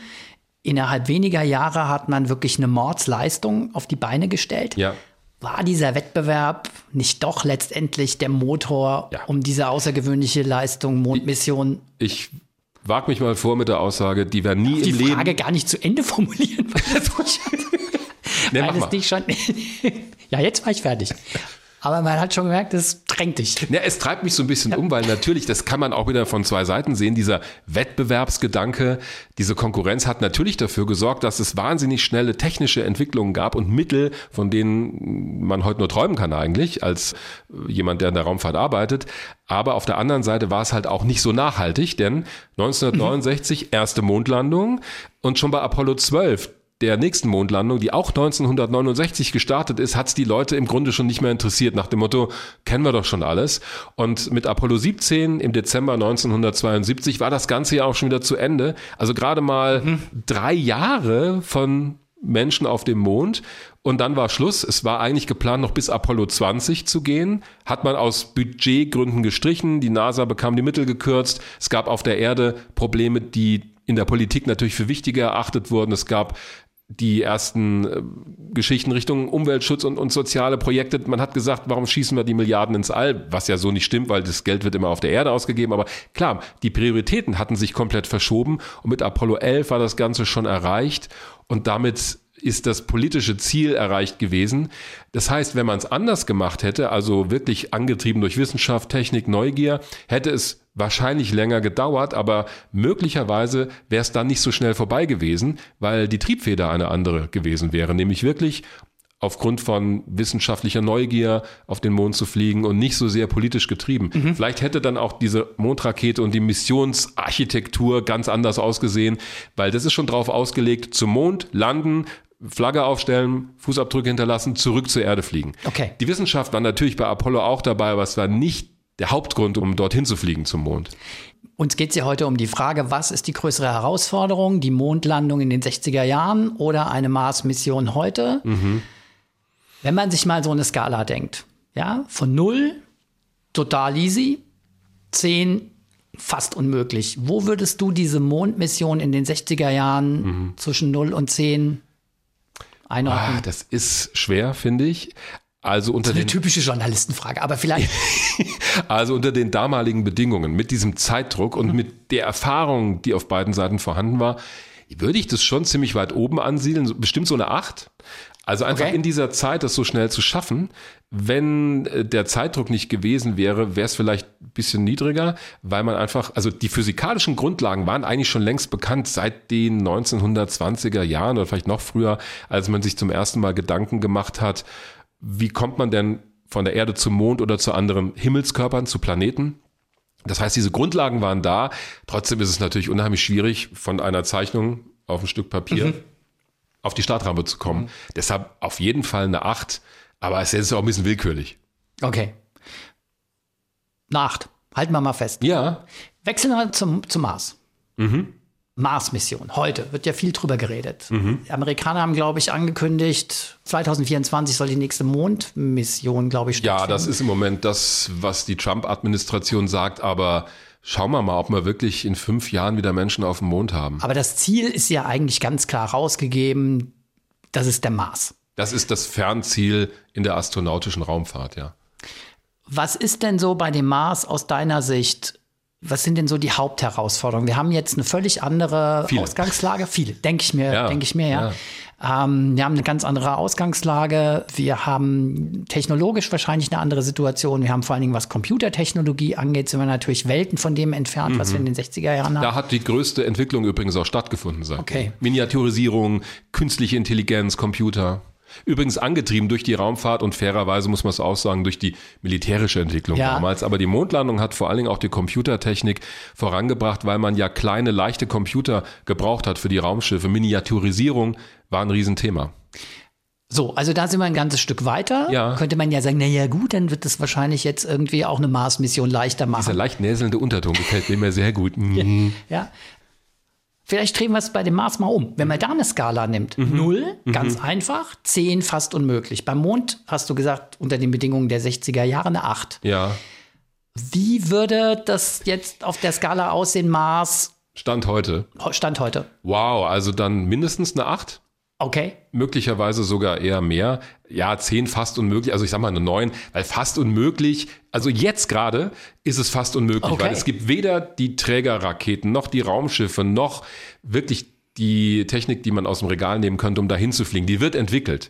Innerhalb weniger Jahre hat man wirklich eine Mordsleistung auf die Beine gestellt. Ja. War dieser Wettbewerb nicht doch letztendlich der Motor, Ja. um diese außergewöhnliche Leistung, Mondmission, Ich wag mich mal vor mit der Aussage, die wir nie die im Leben. Frage gar nicht zu Ende formulieren, weil das so Nee, weil es nicht schon. ja, jetzt war ich fertig. Aber man hat schon gemerkt, es drängt dich. Ja, es treibt mich so ein bisschen um, weil natürlich, das kann man auch wieder von zwei Seiten sehen, dieser Wettbewerbsgedanke, diese Konkurrenz hat natürlich dafür gesorgt, dass es wahnsinnig schnelle technische Entwicklungen gab und Mittel, von denen man heute nur träumen kann eigentlich, als äh, jemand, der in der Raumfahrt arbeitet. Aber auf der anderen Seite war es halt auch nicht so nachhaltig, denn 1969 erste Mondlandung und schon bei Apollo 12 der nächsten Mondlandung, die auch 1969 gestartet ist, hat es die Leute im Grunde schon nicht mehr interessiert, nach dem Motto, kennen wir doch schon alles. Und mit Apollo 17 im Dezember 1972 war das Ganze ja auch schon wieder zu Ende. Also gerade mal drei Jahre von Menschen auf dem Mond. Und dann war Schluss. Es war eigentlich geplant, noch bis Apollo 20 zu gehen. Hat man aus Budgetgründen gestrichen. Die NASA bekam die Mittel gekürzt. Es gab auf der Erde Probleme, die in der Politik natürlich für wichtiger erachtet wurden. Es gab die ersten äh, Geschichten Richtung Umweltschutz und, und soziale Projekte. Man hat gesagt, warum schießen wir die Milliarden ins All? Was ja so nicht stimmt, weil das Geld wird immer auf der Erde ausgegeben. Aber klar, die Prioritäten hatten sich komplett verschoben. Und mit Apollo 11 war das Ganze schon erreicht. Und damit ist das politische Ziel erreicht gewesen. Das heißt, wenn man es anders gemacht hätte, also wirklich angetrieben durch Wissenschaft, Technik, Neugier, hätte es wahrscheinlich länger gedauert, aber möglicherweise wäre es dann nicht so schnell vorbei gewesen, weil die Triebfeder eine andere gewesen wäre, nämlich wirklich aufgrund von wissenschaftlicher Neugier auf den Mond zu fliegen und nicht so sehr politisch getrieben. Vielleicht hätte dann auch diese Mondrakete und die Missionsarchitektur ganz anders ausgesehen, weil das ist schon drauf ausgelegt, zum Mond landen, Flagge aufstellen, Fußabdrücke hinterlassen, zurück zur Erde fliegen. Okay. Die Wissenschaft war natürlich bei Apollo auch dabei, aber es war nicht der Hauptgrund, um dorthin zu fliegen zum Mond. Uns geht es ja heute um die Frage, was ist die größere Herausforderung, die Mondlandung in den 60er Jahren oder eine Mars-Mission heute? Wenn man sich mal so eine Skala denkt, ja, von 0, total easy, 10, fast unmöglich. Wo würdest du diese Mondmission in den 60er Jahren zwischen 0 und 10 einordnen? Ah, das ist schwer, finde ich. Also unter Eine den typische Journalistenfrage, aber vielleicht Also unter den damaligen Bedingungen, mit diesem Zeitdruck und mit der Erfahrung, die auf beiden Seiten vorhanden war, würde ich das schon ziemlich weit oben ansiedeln, bestimmt so eine Acht. Also einfach Okay. in dieser Zeit, das so schnell zu schaffen. Wenn äh, der Zeitdruck nicht gewesen wäre, wäre es vielleicht ein bisschen niedriger, weil man einfach, also die physikalischen Grundlagen waren eigentlich schon längst bekannt seit den 1920er Jahren oder vielleicht noch früher, als man sich zum ersten Mal Gedanken gemacht hat, wie kommt man denn von der Erde zum Mond oder zu anderen Himmelskörpern, zu Planeten? Das heißt, diese Grundlagen waren da. Trotzdem ist es natürlich unheimlich schwierig, von einer Zeichnung auf ein Stück Papier auf die Startrampe zu kommen. Deshalb auf jeden Fall eine Acht, aber es ist auch ein bisschen willkürlich. Okay. Eine Acht. Halten wir mal fest. Ja. Wechseln wir zum, zum Mars. Mars-Mission. Heute wird ja viel drüber geredet. Die Amerikaner haben, glaube ich, angekündigt, 2024 soll die nächste Mondmission, glaube ich, Ja, stattfinden. das ist im Moment das, was die Trump-Administration sagt, aber schauen wir mal, ob wir wirklich in fünf Jahren wieder Menschen auf dem Mond haben. Aber das Ziel ist ja eigentlich ganz klar rausgegeben. Das ist der Mars. Das ist das Fernziel in der astronautischen Raumfahrt, ja. Was ist denn so bei dem Mars aus deiner Sicht? Was sind denn so die Hauptherausforderungen? Wir haben jetzt eine völlig andere Viele. Ausgangslage. Viele, denke ich mir, Ja, denke ich mir, ja. Ähm, wir haben eine ganz andere Ausgangslage. Wir haben technologisch wahrscheinlich eine andere Situation. Wir haben vor allen Dingen, was Computertechnologie angeht, sind wir natürlich Welten von dem entfernt, was wir in den 60er Jahren haben. Da hat die größte Entwicklung übrigens auch stattgefunden seitdem. Okay. Miniaturisierung, künstliche Intelligenz, Computer. Übrigens angetrieben durch die Raumfahrt und fairerweise muss man es auch sagen, durch die militärische Entwicklung Ja. damals. Aber die Mondlandung hat vor allen Dingen auch die Computertechnik vorangebracht, weil man ja kleine, leichte Computer gebraucht hat für die Raumschiffe. Miniaturisierung war ein Riesenthema. So, also da sind wir ein ganzes Stück weiter. Ja. Könnte man ja sagen, na ja gut, dann wird es wahrscheinlich jetzt irgendwie auch eine Mars-Mission leichter Dieser machen. leicht näselnde Unterton gefällt mir immer sehr gut. Mhm. Ja. Vielleicht drehen wir es bei dem Mars mal um. Wenn man da eine Skala nimmt, Mhm. null, ganz einfach, zehn fast unmöglich. Beim Mond hast du gesagt, unter den Bedingungen der 60er Jahre eine acht. Ja, Wie würde das jetzt auf der Skala aussehen, Mars, Stand heute. Stand heute? Wow, also dann mindestens eine 8. Okay. möglicherweise sogar eher mehr. Ja, zehn fast unmöglich. Also ich sag mal eine neun, weil fast unmöglich. Also jetzt gerade ist es fast unmöglich, Okay. weil es gibt weder die Trägerraketen noch die Raumschiffe noch wirklich die Technik, die man aus dem Regal nehmen könnte, um dahin zu fliegen. Die wird entwickelt.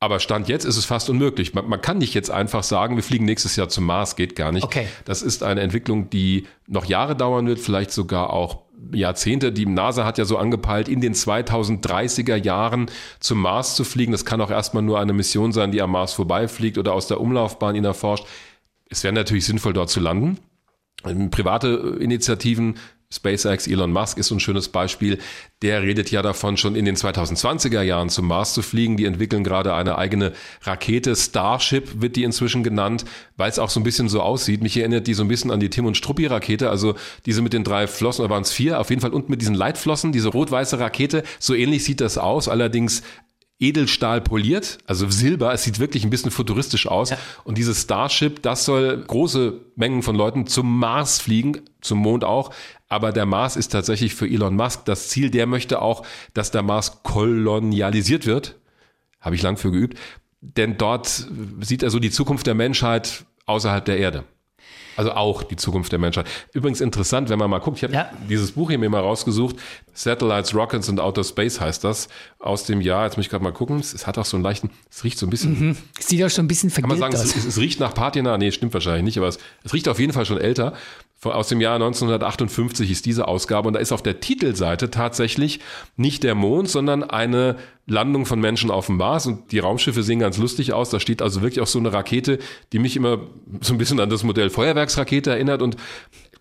Aber Stand jetzt ist es fast unmöglich. Man, man kann nicht jetzt einfach sagen, wir fliegen nächstes Jahr zum Mars, geht gar nicht. Okay. Das ist eine Entwicklung, die noch Jahre dauern wird, vielleicht sogar auch Jahrzehnte. Die NASA hat ja so angepeilt, in den 2030er Jahren zum Mars zu fliegen. Das kann auch erstmal nur eine Mission sein, die am Mars vorbeifliegt oder aus der Umlaufbahn ihn erforscht. Es wäre natürlich sinnvoll, dort zu landen. Ähm, Private Initiativen, SpaceX, Elon Musk ist so ein schönes Beispiel. Der redet ja davon, schon in den 2020er Jahren zum Mars zu fliegen. Die entwickeln gerade eine eigene Rakete. Starship wird die inzwischen genannt, weil es auch so ein bisschen so aussieht. Mich erinnert die so ein bisschen an die Tim und Struppi Rakete, also diese mit den drei Flossen, oder waren es vier? Auf jeden Fall und mit diesen Leitflossen, diese rot-weiße Rakete. So ähnlich sieht das aus, allerdings Edelstahl poliert, also Silber. Es sieht wirklich ein bisschen futuristisch aus. Und dieses Starship, das soll große Mengen von Leuten zum Mars fliegen, zum Mond auch. Aber der Mars ist tatsächlich für Elon Musk das Ziel. Der möchte auch, dass der Mars kolonialisiert wird. Habe ich lang für geübt. Denn dort sieht er so die Zukunft der Menschheit außerhalb der Erde. Also auch die Zukunft der Menschheit. Übrigens interessant, wenn man mal guckt, ich habe Ja. dieses Buch hier mir mal rausgesucht. Satellites, Rockets and Outer Space heißt das. Aus dem Jahr, jetzt muss ich gerade mal gucken, es, es hat auch so einen leichten, es riecht so ein bisschen, Sieht doch schon ein bisschen kann man vergilbt sagen, es, es, es riecht nach Patina. Nee, stimmt wahrscheinlich nicht, aber es, es riecht auf jeden Fall schon älter. Aus dem Jahr 1958 ist diese Ausgabe und da ist auf der Titelseite tatsächlich nicht der Mond, sondern eine Landung von Menschen auf dem Mars und die Raumschiffe sehen ganz lustig aus. Da steht also wirklich auch so eine Rakete, die mich immer so ein bisschen an das Modell Feuerwerksrakete erinnert und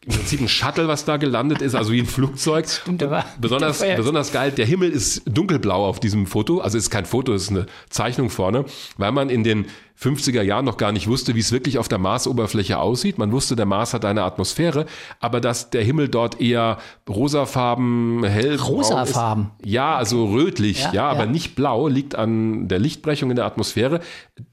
im Prinzip ein Shuttle, was da gelandet ist, also wie ein Flugzeug. Stimmt, aber Besonders, besonders geil, der Himmel ist dunkelblau auf diesem Foto. Also es ist kein Foto, es ist eine Zeichnung vorne, weil man in den 50er Jahren noch gar nicht wusste, wie es wirklich auf der Marsoberfläche aussieht. Man wusste, der Mars hat eine Atmosphäre, aber dass der Himmel dort eher rosafarben, hell Rosafarben? Ist, ja, also rötlich, ja, Ja, aber ja. nicht blau, liegt an der Lichtbrechung in der Atmosphäre.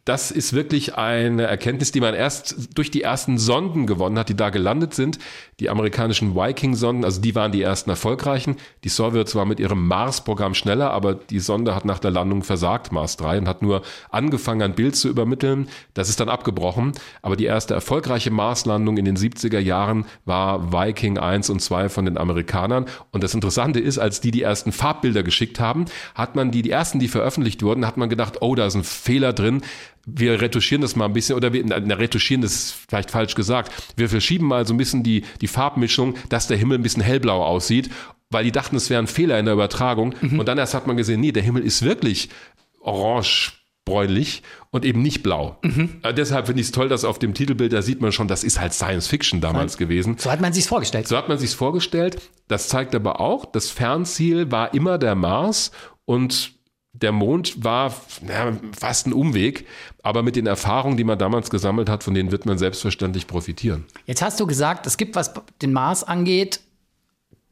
Das ist wirklich eine Erkenntnis, die man erst durch die ersten Sonden gewonnen hat, die da gelandet sind. Die amerikanischen Viking-Sonden, also die waren die ersten erfolgreichen. Die Sowjets waren mit ihrem Mars-Programm schneller, aber die Sonde hat nach der Landung versagt, Mars 3, und hat nur angefangen, ein Bild zu übermitteln. Das ist dann abgebrochen. Aber die erste erfolgreiche Marslandung in den 70er Jahren war Viking 1 und 2 von den Amerikanern. Und das Interessante ist, als die die ersten Farbbilder geschickt haben, hat man die, die ersten, die veröffentlicht wurden, hat man gedacht, oh, da ist ein Fehler drin. Wir retuschieren das mal ein bisschen, oder wir, na, retuschieren ist vielleicht falsch gesagt. Wir verschieben mal so ein bisschen die, die Farbmischung, dass der Himmel ein bisschen hellblau aussieht, weil die dachten, es wäre ein Fehler in der Übertragung. Und dann erst hat man gesehen, nee, der Himmel ist wirklich orange bräunlich und eben nicht blau. Äh, deshalb finde ich es toll, dass auf dem Titelbild, da sieht man schon, das ist halt Science Fiction damals gewesen. So hat man sich's vorgestellt. So hat man sich's vorgestellt. Das zeigt aber auch, das Fernziel war immer der Mars und der Mond war ja, fast ein Umweg, aber mit den Erfahrungen, die man damals gesammelt hat, von denen wird man selbstverständlich profitieren. Jetzt hast du gesagt, es gibt, was den Mars angeht,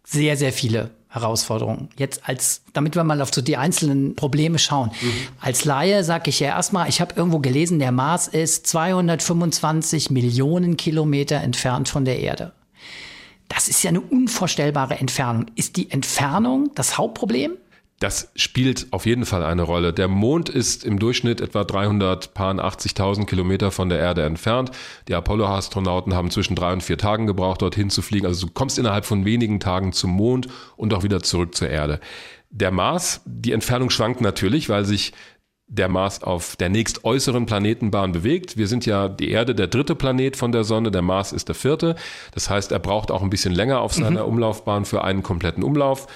sehr, sehr viele Herausforderungen. Jetzt als, damit wir mal auf so die einzelnen Probleme schauen. Mhm. Als Laie sage ich ja erstmal, ich habe irgendwo gelesen, der Mars ist 225 Millionen Kilometer entfernt von der Erde. Das ist ja eine unvorstellbare Entfernung. Ist die Entfernung das Hauptproblem? Das spielt auf jeden Fall eine Rolle. Der Mond ist im Durchschnitt etwa 380.000 Kilometer von der Erde entfernt. Die Apollo-Astronauten haben zwischen drei und vier Tagen gebraucht, dorthin zu fliegen. Also du kommst innerhalb von wenigen Tagen zum Mond und auch wieder zurück zur Erde. Der Mars, die Entfernung schwankt natürlich, weil sich der Mars auf der nächstäußeren Planetenbahn bewegt. Wir sind ja die Erde der dritte Planet von der Sonne, der Mars ist der vierte. Das heißt, er braucht auch ein bisschen länger auf seiner mhm. Umlaufbahn für einen kompletten Umlauf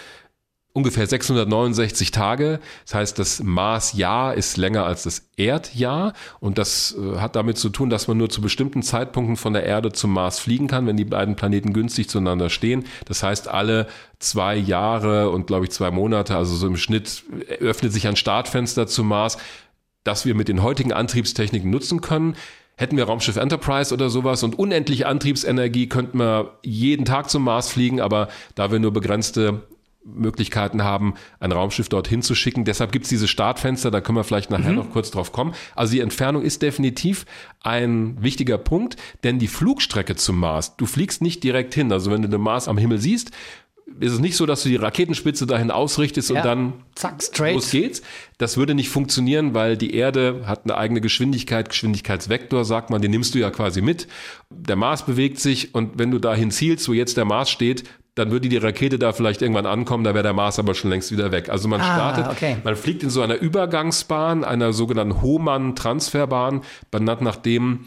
ungefähr 669 Tage. Das heißt, das Marsjahr ist länger als das Erdjahr und das äh, hat damit zu tun, dass man nur zu bestimmten Zeitpunkten von der Erde zum Mars fliegen kann, wenn die beiden Planeten günstig zueinander stehen. Das heißt, alle zwei Jahre und glaube ich zwei Monate, also so im Schnitt öffnet sich ein Startfenster zum Mars, das wir mit den heutigen Antriebstechniken nutzen können. Hätten wir Raumschiff Enterprise oder sowas und unendliche Antriebsenergie, könnten wir jeden Tag zum Mars fliegen, aber da wir nur begrenzte Möglichkeiten haben, ein Raumschiff dorthin zu schicken. Deshalb gibt es diese Startfenster, da können wir vielleicht nachher mhm. noch kurz drauf kommen. Also die Entfernung ist definitiv ein wichtiger Punkt, denn die Flugstrecke zum Mars, du fliegst nicht direkt hin. Also wenn du den Mars am Himmel siehst, ist es nicht so, dass du die Raketenspitze dahin ausrichtest ja. und dann Zack, straight. los geht's. Das würde nicht funktionieren, weil die Erde hat eine eigene Geschwindigkeit, Geschwindigkeitsvektor, sagt man, den nimmst du ja quasi mit. Der Mars bewegt sich und wenn du dahin zielst, wo jetzt der Mars steht, dann würde die Rakete da vielleicht irgendwann ankommen, da wäre der Mars aber schon längst wieder weg. Also man ah, startet, okay. man fliegt in so einer Übergangsbahn, einer sogenannten Hohmann-Transferbahn, benannt nach dem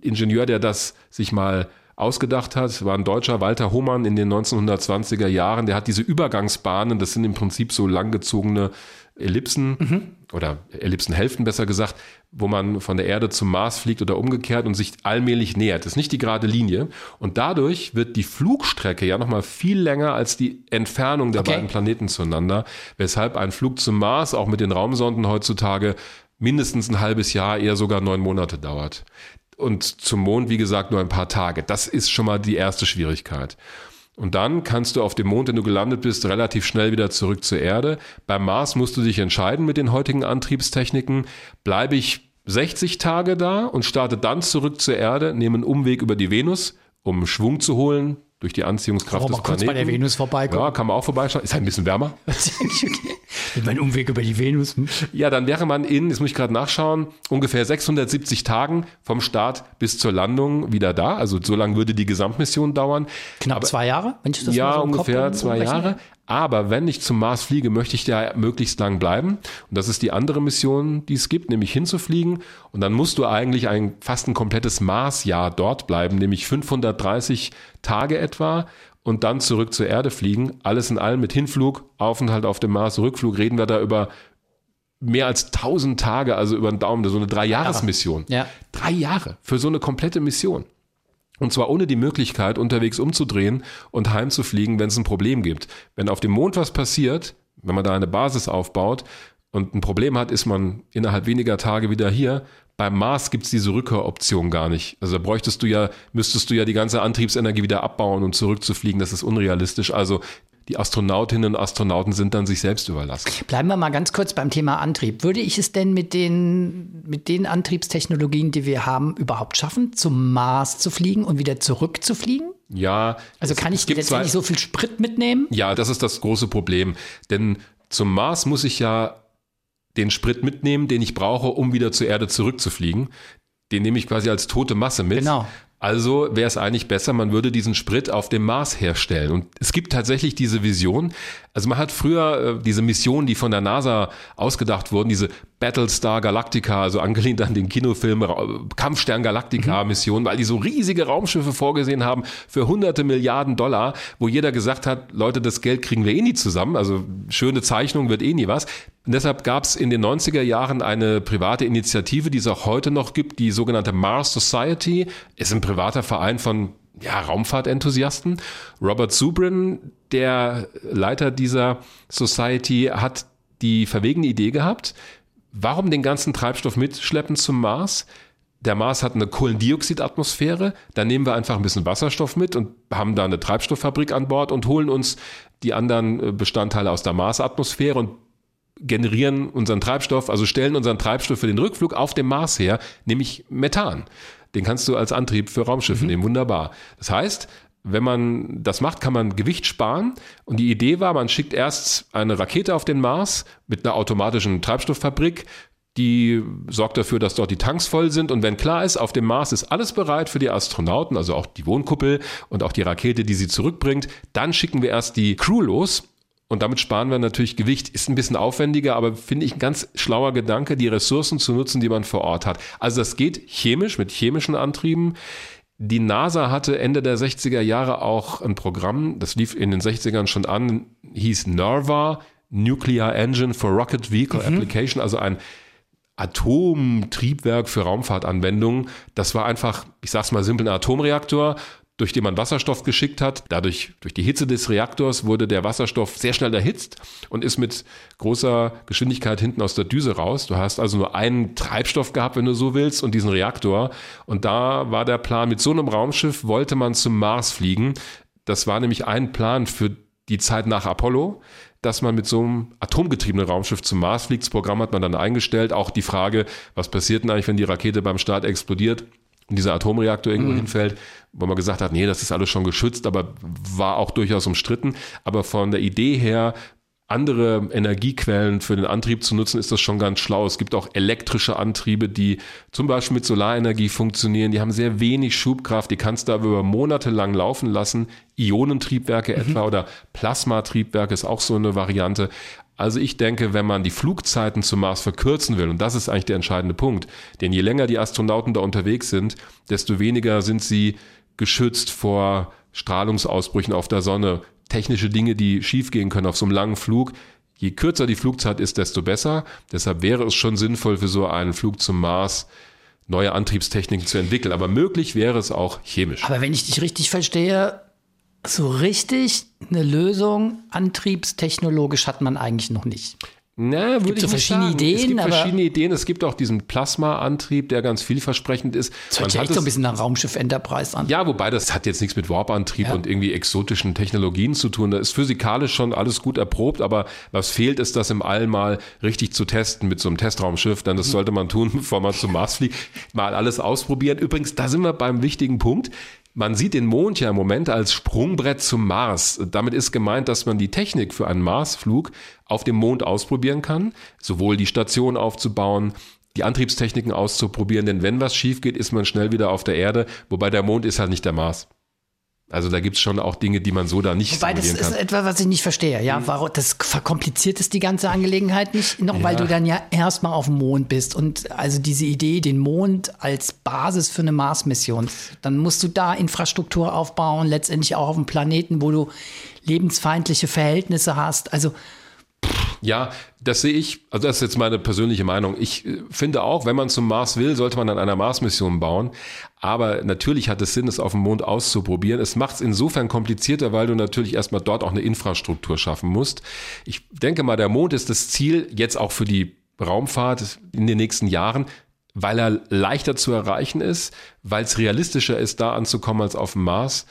Ingenieur, der das sich mal ausgedacht hat, war ein Deutscher, Walter Hohmann in den 1920er Jahren, der hat diese Übergangsbahnen, das sind im Prinzip so langgezogene Ellipsen mhm. oder Ellipsenhälften besser gesagt, wo man von der Erde zum Mars fliegt oder umgekehrt und sich allmählich nähert. Das ist nicht die gerade Linie. Und dadurch wird die Flugstrecke ja nochmal viel länger als die Entfernung der okay. beiden Planeten zueinander, weshalb ein Flug zum Mars auch mit den Raumsonden heutzutage mindestens ein halbes Jahr, eher sogar neun Monate dauert. Und zum Mond, wie gesagt, nur ein paar Tage. Das ist schon mal die erste Schwierigkeit. Und dann kannst du auf dem Mond, wenn du gelandet bist, relativ schnell wieder zurück zur Erde. Beim Mars musst du dich entscheiden mit den heutigen Antriebstechniken. Bleibe ich 60 Tage da und starte dann zurück zur Erde, nehme einen Umweg über die Venus, um Schwung zu holen, durch die Anziehungskraft des Planeten. bei der Venus vorbeikommen. Ja, kann man auch vorbeischauen. Ist halt ein bisschen wärmer. Mit meinem Umweg über die Venus. Hm? Ja, dann wäre man in, jetzt muss ich gerade nachschauen, ungefähr 670 Tagen vom Start bis zur Landung wieder da. Also so lange würde die Gesamtmission dauern. Knapp Aber, zwei Jahre, wenn ich das Ja, so ungefähr zwei Jahre. Aber wenn ich zum Mars fliege, möchte ich da möglichst lang bleiben. Und das ist die andere Mission, die es gibt, nämlich hinzufliegen. Und dann musst du eigentlich ein fast ein komplettes Marsjahr dort bleiben, nämlich 530 Tage etwa und dann zurück zur Erde fliegen. Alles in allem mit Hinflug, Aufenthalt auf dem Mars, Rückflug, reden wir da über mehr als 1000 Tage, also über den Daumen, so eine Drei-Jahres-Mission. Ja. Drei Jahre für so eine komplette Mission. Und zwar ohne die Möglichkeit, unterwegs umzudrehen und heimzufliegen, wenn es ein Problem gibt. Wenn auf dem Mond was passiert, wenn man da eine Basis aufbaut und ein Problem hat, ist man innerhalb weniger Tage wieder hier. Beim Mars gibt's diese Rückkehroption gar nicht. Also da bräuchtest du ja, müsstest du ja die ganze Antriebsenergie wieder abbauen und zurückzufliegen. Das ist unrealistisch. Also die Astronautinnen und Astronauten sind dann sich selbst überlassen. Bleiben wir mal ganz kurz beim Thema Antrieb. Würde ich es denn mit den, mit den Antriebstechnologien, die wir haben, überhaupt schaffen, zum Mars zu fliegen und wieder zurückzufliegen? Ja. Also kann ich jetzt nicht so viel Sprit mitnehmen? Ja, das ist das große Problem. Denn zum Mars muss ich ja den Sprit mitnehmen, den ich brauche, um wieder zur Erde zurückzufliegen. Den nehme ich quasi als tote Masse mit. Genau. Also wäre es eigentlich besser, man würde diesen Sprit auf dem Mars herstellen. Und es gibt tatsächlich diese Vision. Also man hat früher äh, diese Missionen, die von der NASA ausgedacht wurden, diese Battlestar Galactica, also angelehnt an den Kinofilm Kampfstern Galactica Mission, mhm. weil die so riesige Raumschiffe vorgesehen haben für hunderte Milliarden Dollar, wo jeder gesagt hat, Leute, das Geld kriegen wir eh nie zusammen. Also schöne Zeichnung wird eh nie was. Und deshalb gab es in den 90er Jahren eine private Initiative, die es auch heute noch gibt, die sogenannte Mars Society. Ist ein privater Verein von ja, Raumfahrtenthusiasten. Robert Zubrin, der Leiter dieser Society, hat die verwegene Idee gehabt, warum den ganzen Treibstoff mitschleppen zum Mars? Der Mars hat eine Kohlendioxidatmosphäre, da nehmen wir einfach ein bisschen Wasserstoff mit und haben da eine Treibstofffabrik an Bord und holen uns die anderen äh, Bestandteile aus der Marsatmosphäre und generieren unseren Treibstoff, also stellen unseren Treibstoff für den Rückflug auf dem Mars her, nämlich Methan. Den kannst du als Antrieb für Raumschiffe mhm. nehmen, wunderbar. Das heißt, wenn man das macht, kann man Gewicht sparen. Und die Idee war, man schickt erst eine Rakete auf den Mars mit einer automatischen Treibstofffabrik. Die sorgt dafür, dass dort die Tanks voll sind. Und wenn klar ist, auf dem Mars ist alles bereit für die Astronauten, also auch die Wohnkuppel und auch die Rakete, die sie zurückbringt, dann schicken wir erst die Crew los. Und damit sparen wir natürlich Gewicht. Ist ein bisschen aufwendiger, aber finde ich ein ganz schlauer Gedanke, die Ressourcen zu nutzen, die man vor Ort hat. Also das geht chemisch mit chemischen Antrieben. Die NASA hatte Ende der 60er Jahre auch ein Programm, das lief in den 60ern schon an, hieß NERVA, Nuclear Engine for Rocket Vehicle mhm. Application, also ein Atomtriebwerk für Raumfahrtanwendungen. Das war einfach, ich sag's mal simpel, ein Atomreaktor durch den man Wasserstoff geschickt hat. Dadurch, durch die Hitze des Reaktors wurde der Wasserstoff sehr schnell erhitzt und ist mit großer Geschwindigkeit hinten aus der Düse raus. Du hast also nur einen Treibstoff gehabt, wenn du so willst, und diesen Reaktor. Und da war der Plan, mit so einem Raumschiff wollte man zum Mars fliegen. Das war nämlich ein Plan für die Zeit nach Apollo dass man mit so einem atomgetriebenen Raumschiff zum Mars fliegt. Das Programm hat man dann eingestellt. Auch die Frage, was passiert denn eigentlich, wenn die Rakete beim Start explodiert? Dieser Atomreaktor irgendwo mhm. hinfällt, wo man gesagt hat, nee, das ist alles schon geschützt, aber war auch durchaus umstritten. Aber von der Idee her, andere Energiequellen für den Antrieb zu nutzen, ist das schon ganz schlau. Es gibt auch elektrische Antriebe, die zum Beispiel mit Solarenergie funktionieren. Die haben sehr wenig Schubkraft. Die kannst du aber über Monate lang laufen lassen. Ionentriebwerke mhm. etwa oder Plasmatriebwerke ist auch so eine Variante. Also ich denke, wenn man die Flugzeiten zum Mars verkürzen will, und das ist eigentlich der entscheidende Punkt, denn je länger die Astronauten da unterwegs sind, desto weniger sind sie geschützt vor Strahlungsausbrüchen auf der Sonne, technische Dinge, die schiefgehen können auf so einem langen Flug. Je kürzer die Flugzeit ist, desto besser. Deshalb wäre es schon sinnvoll für so einen Flug zum Mars, neue Antriebstechniken zu entwickeln. Aber möglich wäre es auch chemisch. Aber wenn ich dich richtig verstehe, so richtig eine Lösung antriebstechnologisch hat man eigentlich noch nicht. Na, es gibt so verschiedene sagen. Ideen. Es gibt verschiedene Ideen. Es gibt auch diesen Plasma-Antrieb, der ganz vielversprechend ist. Das hört sich echt so ein bisschen nach Raumschiff Enterprise an. Ja, wobei das hat jetzt nichts mit Warp-Antrieb ja. und irgendwie exotischen Technologien zu tun. Da ist physikalisch schon alles gut erprobt, aber was fehlt, ist das im All mal richtig zu testen mit so einem Testraumschiff. Denn das mhm. sollte man tun, bevor man zum Mars fliegt. Mal alles ausprobieren. Übrigens, da sind wir beim wichtigen Punkt. Man sieht den Mond ja im Moment als Sprungbrett zum Mars. Damit ist gemeint, dass man die Technik für einen Marsflug auf dem Mond ausprobieren kann, sowohl die Station aufzubauen, die Antriebstechniken auszuprobieren, denn wenn was schief geht, ist man schnell wieder auf der Erde, wobei der Mond ist halt nicht der Mars. Also da gibt es schon auch Dinge, die man so da nicht Wobei, das ist kann. etwas, was ich nicht verstehe. Ja, mhm. warum, das verkompliziert es die ganze Angelegenheit nicht noch, ja. weil du dann ja erstmal auf dem Mond bist. Und also diese Idee, den Mond als Basis für eine Mars-Mission, dann musst du da Infrastruktur aufbauen, letztendlich auch auf dem Planeten, wo du lebensfeindliche Verhältnisse hast. Also ja, das sehe ich, also das ist jetzt meine persönliche Meinung. Ich äh, finde auch, wenn man zum Mars will, sollte man an einer Mars-Mission bauen. Aber natürlich hat es Sinn, es auf dem Mond auszuprobieren. Es macht es insofern komplizierter, weil du natürlich erstmal dort auch eine Infrastruktur schaffen musst. Ich denke mal, der Mond ist das Ziel jetzt auch für die Raumfahrt in den nächsten Jahren, weil er leichter zu erreichen ist, weil es realistischer ist, da anzukommen als auf dem Mars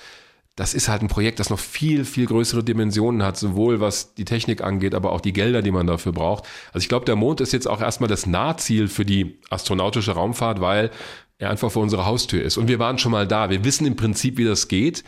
das ist halt ein Projekt, das noch viel, viel größere Dimensionen hat, sowohl was die Technik angeht, aber auch die Gelder, die man dafür braucht. Also ich glaube, der Mond ist jetzt auch erstmal das Nahziel für die astronautische Raumfahrt, weil er einfach vor unserer Haustür ist. Und wir waren schon mal da. Wir wissen im Prinzip, wie das geht.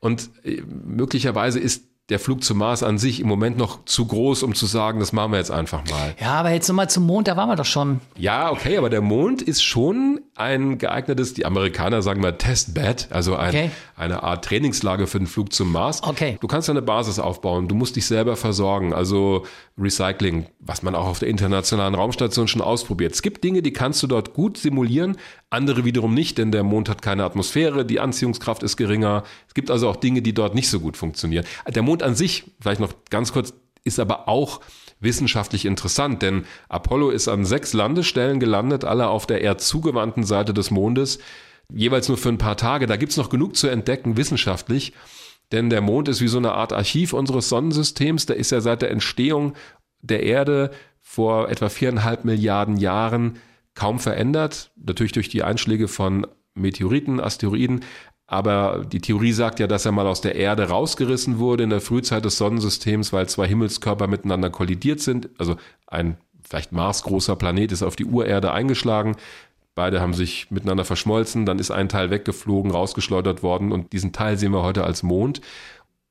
Und äh, möglicherweise ist der Flug zum Mars an sich im Moment noch zu groß, um zu sagen, das machen wir jetzt einfach mal. Ja, aber jetzt nochmal zum Mond, da waren wir doch schon. Ja, okay, aber der Mond ist schon ein geeignetes, die Amerikaner sagen mal Testbed, also ein, okay. eine Art Trainingslager für den Flug zum Mars. Okay. Du kannst eine Basis aufbauen, du musst dich selber versorgen, also Recycling, was man auch auf der internationalen Raumstation schon ausprobiert. Es gibt Dinge, die kannst du dort gut simulieren, andere wiederum nicht, denn der Mond hat keine Atmosphäre, die Anziehungskraft ist geringer. Es gibt also auch Dinge, die dort nicht so gut funktionieren. Der Mond an sich, vielleicht noch ganz kurz, ist aber auch wissenschaftlich interessant, denn Apollo ist an sechs Landestellen gelandet, alle auf der eher zugewandten Seite des Mondes, jeweils nur für ein paar Tage. Da gibt's noch genug zu entdecken wissenschaftlich, denn der Mond ist wie so eine Art Archiv unseres Sonnensystems. Der ist ja seit der Entstehung der Erde vor etwa viereinhalb Milliarden Jahren kaum verändert. Natürlich durch die Einschläge von Meteoriten, Asteroiden. Aber die Theorie sagt ja, dass er mal aus der Erde rausgerissen wurde in der Frühzeit des Sonnensystems, weil zwei Himmelskörper miteinander kollidiert sind. Also ein vielleicht marsgroßer Planet ist auf die Urerde eingeschlagen. Beide haben sich miteinander verschmolzen, dann ist ein Teil weggeflogen, rausgeschleudert worden und diesen Teil sehen wir heute als Mond.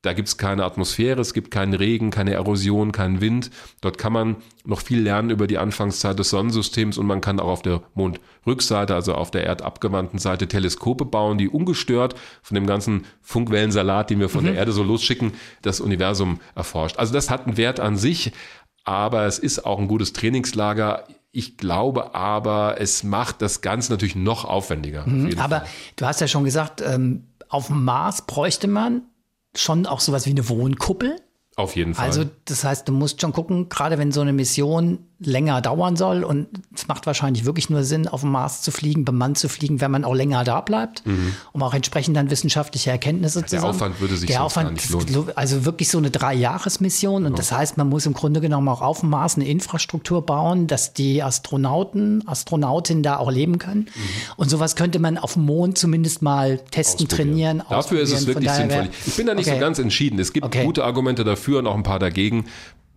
Da gibt es keine Atmosphäre, es gibt keinen Regen, keine Erosion, keinen Wind. Dort kann man noch viel lernen über die Anfangszeit des Sonnensystems und man kann auch auf der Mondrückseite, also auf der erdabgewandten Seite, Teleskope bauen, die ungestört von dem ganzen Funkwellensalat, den wir von mhm. der Erde so losschicken, das Universum erforscht. Also das hat einen Wert an sich, aber es ist auch ein gutes Trainingslager. Ich glaube aber, es macht das Ganze natürlich noch aufwendiger. Mhm, aber Fall. du hast ja schon gesagt, ähm, auf dem Mars bräuchte man schon auch sowas wie eine Wohnkuppel. Auf jeden Fall. Also das heißt, du musst schon gucken, gerade wenn so eine Mission länger dauern soll und es macht wahrscheinlich wirklich nur Sinn, auf dem Mars zu fliegen, bemannt zu fliegen, wenn man auch länger da bleibt, mhm. um auch entsprechend dann wissenschaftliche Erkenntnisse zu sammeln. Der Aufwand würde sich Der Aufwand, nicht lohnen. Also wirklich so eine Dreijahresmission und ja. das heißt, man muss im Grunde genommen auch auf dem Mars eine Infrastruktur bauen, dass die Astronauten, Astronautinnen da auch leben können. Mhm. Und sowas könnte man auf dem Mond zumindest mal testen, trainieren. Dafür ist es wirklich sinnvoll. Ich bin da nicht okay. so ganz entschieden. Es gibt okay. gute Argumente dafür und auch ein paar dagegen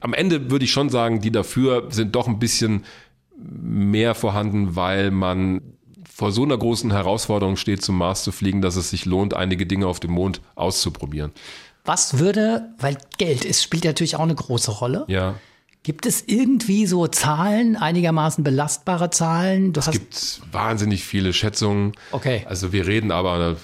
am Ende würde ich schon sagen, die dafür sind doch ein bisschen mehr vorhanden, weil man vor so einer großen Herausforderung steht, zum Mars zu fliegen, dass es sich lohnt, einige Dinge auf dem Mond auszuprobieren. Was würde, weil Geld ist, spielt natürlich auch eine große Rolle. Ja. Gibt es irgendwie so Zahlen, einigermaßen belastbare Zahlen? Du es gibt wahnsinnig viele Schätzungen. Okay. Also wir reden aber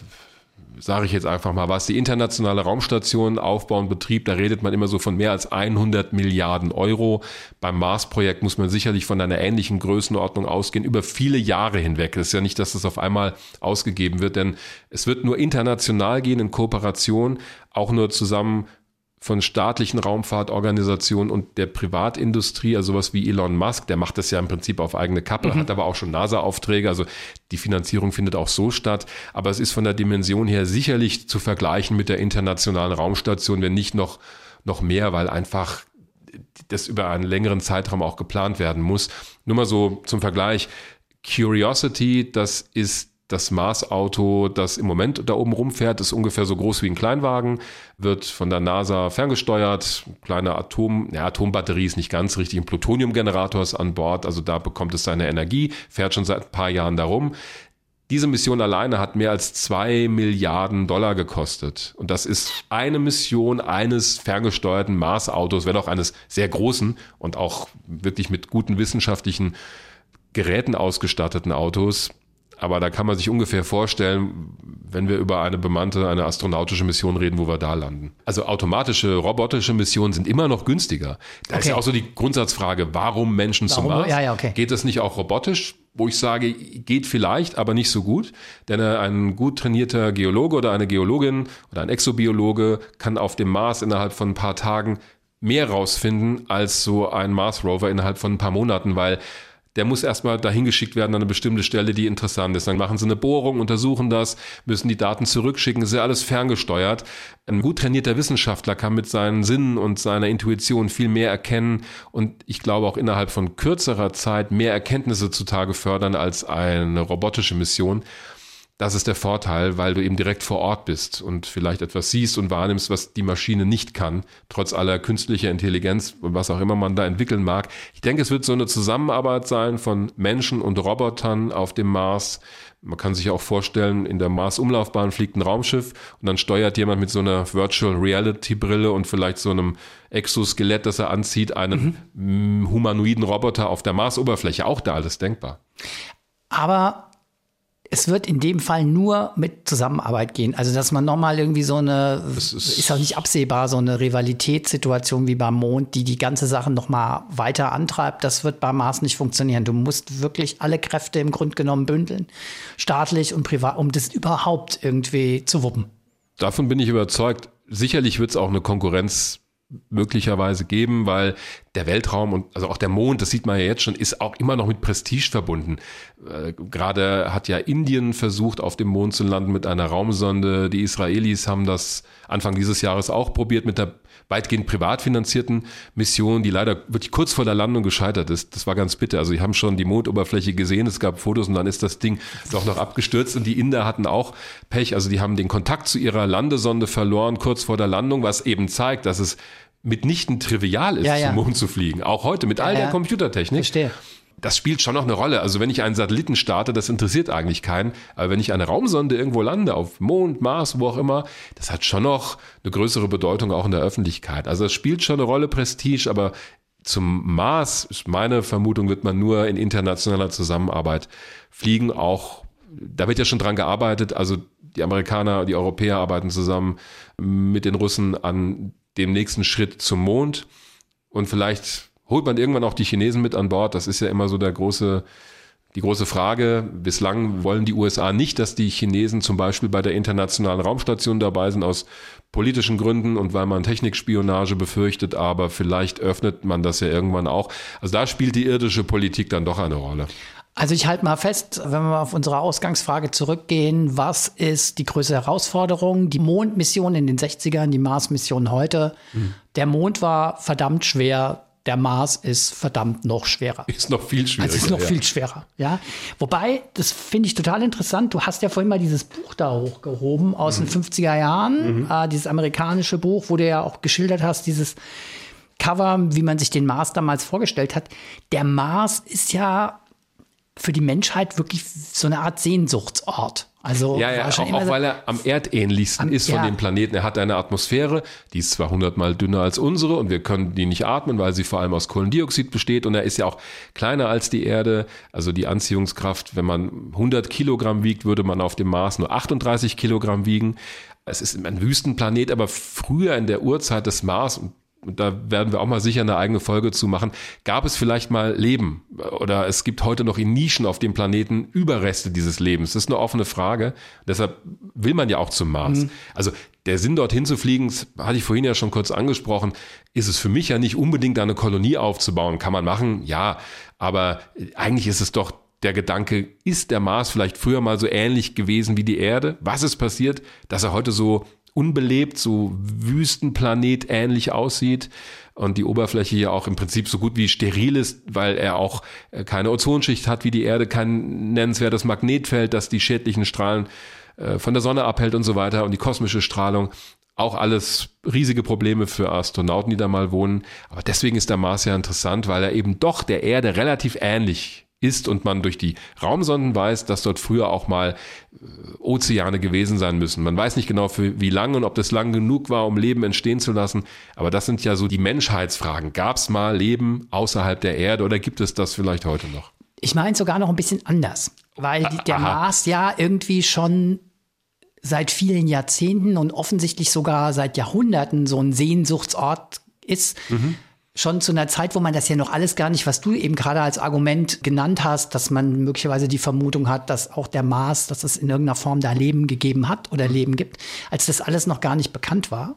sage ich jetzt einfach mal was, die internationale Raumstation Aufbau und Betrieb, da redet man immer so von mehr als 100 Milliarden Euro. Beim Mars-Projekt muss man sicherlich von einer ähnlichen Größenordnung ausgehen, über viele Jahre hinweg. Es ist ja nicht, dass das auf einmal ausgegeben wird, denn es wird nur international gehen, in Kooperation, auch nur zusammen von staatlichen Raumfahrtorganisationen und der Privatindustrie, also sowas wie Elon Musk, der macht das ja im Prinzip auf eigene Kappe, mhm. hat aber auch schon NASA-Aufträge, also die Finanzierung findet auch so statt. Aber es ist von der Dimension her sicherlich zu vergleichen mit der internationalen Raumstation, wenn nicht noch, noch mehr, weil einfach das über einen längeren Zeitraum auch geplant werden muss. Nur mal so zum Vergleich. Curiosity, das ist das Mars-Auto, das im Moment da oben rumfährt, ist ungefähr so groß wie ein Kleinwagen, wird von der NASA ferngesteuert. Kleine Atom, ja, Atombatterie ist nicht ganz richtig, ein Plutoniumgenerator ist an Bord, also da bekommt es seine Energie, fährt schon seit ein paar Jahren darum. Diese Mission alleine hat mehr als zwei Milliarden Dollar gekostet. Und das ist eine Mission eines ferngesteuerten Mars-Autos, wenn auch eines sehr großen und auch wirklich mit guten wissenschaftlichen Geräten ausgestatteten Autos aber da kann man sich ungefähr vorstellen, wenn wir über eine bemannte, eine astronautische Mission reden, wo wir da landen. Also automatische, robotische Missionen sind immer noch günstiger. Da okay. ist ja auch so die Grundsatzfrage, warum Menschen warum? zum Mars? Ja, ja, okay. Geht das nicht auch robotisch? Wo ich sage, geht vielleicht, aber nicht so gut. Denn ein gut trainierter Geologe oder eine Geologin oder ein Exobiologe kann auf dem Mars innerhalb von ein paar Tagen mehr rausfinden als so ein Mars Rover innerhalb von ein paar Monaten, weil der muss erstmal dahin geschickt werden an eine bestimmte Stelle, die interessant ist. Dann machen sie eine Bohrung, untersuchen das, müssen die Daten zurückschicken. Ist ja alles ferngesteuert. Ein gut trainierter Wissenschaftler kann mit seinen Sinnen und seiner Intuition viel mehr erkennen und ich glaube auch innerhalb von kürzerer Zeit mehr Erkenntnisse zutage fördern als eine robotische Mission. Das ist der Vorteil, weil du eben direkt vor Ort bist und vielleicht etwas siehst und wahrnimmst, was die Maschine nicht kann, trotz aller künstlicher Intelligenz und was auch immer man da entwickeln mag. Ich denke, es wird so eine Zusammenarbeit sein von Menschen und Robotern auf dem Mars. Man kann sich auch vorstellen, in der Mars-Umlaufbahn fliegt ein Raumschiff und dann steuert jemand mit so einer Virtual Reality Brille und vielleicht so einem Exoskelett, das er anzieht, einen mhm. humanoiden Roboter auf der Mars-Oberfläche. Auch da alles denkbar. Aber es wird in dem Fall nur mit Zusammenarbeit gehen. Also, dass man nochmal irgendwie so eine, ist, ist auch nicht absehbar, so eine Rivalitätssituation wie beim Mond, die die ganze Sache nochmal weiter antreibt, das wird beim Mars nicht funktionieren. Du musst wirklich alle Kräfte im Grunde genommen bündeln, staatlich und privat, um das überhaupt irgendwie zu wuppen. Davon bin ich überzeugt. Sicherlich wird es auch eine Konkurrenz möglicherweise geben, weil der Weltraum und also auch der Mond, das sieht man ja jetzt schon, ist auch immer noch mit Prestige verbunden. Äh, Gerade hat ja Indien versucht, auf dem Mond zu landen mit einer Raumsonde. Die Israelis haben das Anfang dieses Jahres auch probiert mit der weitgehend privat finanzierten Mission, die leider wirklich kurz vor der Landung gescheitert ist. Das war ganz bitter. Also, die haben schon die Mondoberfläche gesehen, es gab Fotos und dann ist das Ding doch noch abgestürzt und die Inder hatten auch Pech. Also, die haben den Kontakt zu ihrer Landesonde verloren kurz vor der Landung, was eben zeigt, dass es mitnichten trivial ist, Ja, ja. zum Mond zu fliegen. Auch heute mit all Ja, der ja. Computertechnik Verstehe. Das spielt schon noch eine Rolle. Also wenn ich einen Satelliten starte, das interessiert eigentlich keinen. Aber wenn ich eine Raumsonde irgendwo lande, auf Mond, Mars, wo auch immer, das hat schon noch eine größere Bedeutung auch in der Öffentlichkeit. Also es spielt schon eine Rolle Prestige, aber zum Mars, ist meine Vermutung, wird man nur in internationaler Zusammenarbeit fliegen. Auch da wird ja schon dran gearbeitet. Also die Amerikaner, die Europäer arbeiten zusammen mit den Russen an dem nächsten Schritt zum Mond. Und vielleicht holt man irgendwann auch die Chinesen mit an Bord. Das ist ja immer so der große, die große Frage. Bislang wollen die USA nicht, dass die Chinesen zum Beispiel bei der internationalen Raumstation dabei sind aus politischen Gründen und weil man Technikspionage befürchtet, aber vielleicht öffnet man das ja irgendwann auch. Also da spielt die irdische Politik dann doch eine Rolle. Also ich halte mal fest, wenn wir auf unsere Ausgangsfrage zurückgehen, was ist die größte Herausforderung? Die Mondmission in den 60ern, die Mars-Mission heute. Der Mond war verdammt schwer, der Mars ist verdammt noch schwerer. Ist noch viel schwieriger. Also es ist noch ja. viel schwerer, ja. Wobei, das finde ich total interessant. Du hast ja vorhin mal dieses Buch da hochgehoben aus Mhm. den 50er Jahren, äh, dieses amerikanische Buch, wo du ja auch geschildert hast, dieses Cover, wie man sich den Mars damals vorgestellt hat. Der Mars ist ja für die Menschheit wirklich so eine Art Sehnsuchtsort. Also Ja, ja, auch, auch weil er am erdähnlichsten Am- ist von ja. den Planeten. Er hat eine Atmosphäre, die ist zwar hundertmal dünner als unsere und wir können die nicht atmen, weil sie vor allem aus Kohlendioxid besteht und er ist ja auch kleiner als die Erde. Also die Anziehungskraft, wenn man 100 Kilogramm wiegt, würde man auf dem Mars nur 38 Kilogramm wiegen. Es ist ein Wüstenplanet, aber früher in der Urzeit des Mars, und und da werden wir auch mal sicher eine eigene Folge zu machen, gab es vielleicht mal Leben oder es gibt heute noch in Nischen auf dem Planeten Überreste dieses Lebens. Das ist eine offene Frage. Deshalb will man ja auch zum Mars. Also der Sinn, dorthin zu fliegen, das hatte ich vorhin ja schon kurz angesprochen, ist es für mich ja nicht unbedingt eine Kolonie aufzubauen. Kann man machen, ja. Aber eigentlich ist es doch der Gedanke, ist der Mars vielleicht früher mal so ähnlich gewesen wie die Erde? Was ist passiert, dass er heute so unbelebt, so Wüstenplanet ähnlich aussieht und die Oberfläche hier auch im Prinzip so gut wie steril ist, weil er auch äh, keine Ozonschicht hat wie die Erde, kein nennenswertes Magnetfeld, das die schädlichen Strahlen äh, von der Sonne abhält und so weiter und die kosmische Strahlung. Auch alles riesige Probleme für Astronauten, die da mal wohnen. Aber deswegen ist der Mars ja interessant, weil er eben doch der Erde relativ ähnlich ist und man durch die Raumsonden weiß, dass dort früher auch mal äh, Ozeane gewesen sein müssen. Man weiß nicht genau für wie lange und ob das lang genug war, um Leben entstehen zu lassen. Aber das sind ja so die Menschheitsfragen. Gab es mal Leben außerhalb der Erde oder gibt es das vielleicht heute noch? Ich meine sogar noch ein bisschen anders, weil der aha. Mars ja irgendwie schon seit vielen Jahrzehnten und offensichtlich sogar seit Jahrhunderten so ein Sehnsuchtsort ist. Schon zu einer Zeit, wo man das ja noch alles gar nicht, was du eben gerade als Argument genannt hast, dass man möglicherweise die Vermutung hat, dass auch der Mars, dass es in irgendeiner Form da Leben gegeben hat oder Leben gibt, als das alles noch gar nicht bekannt war.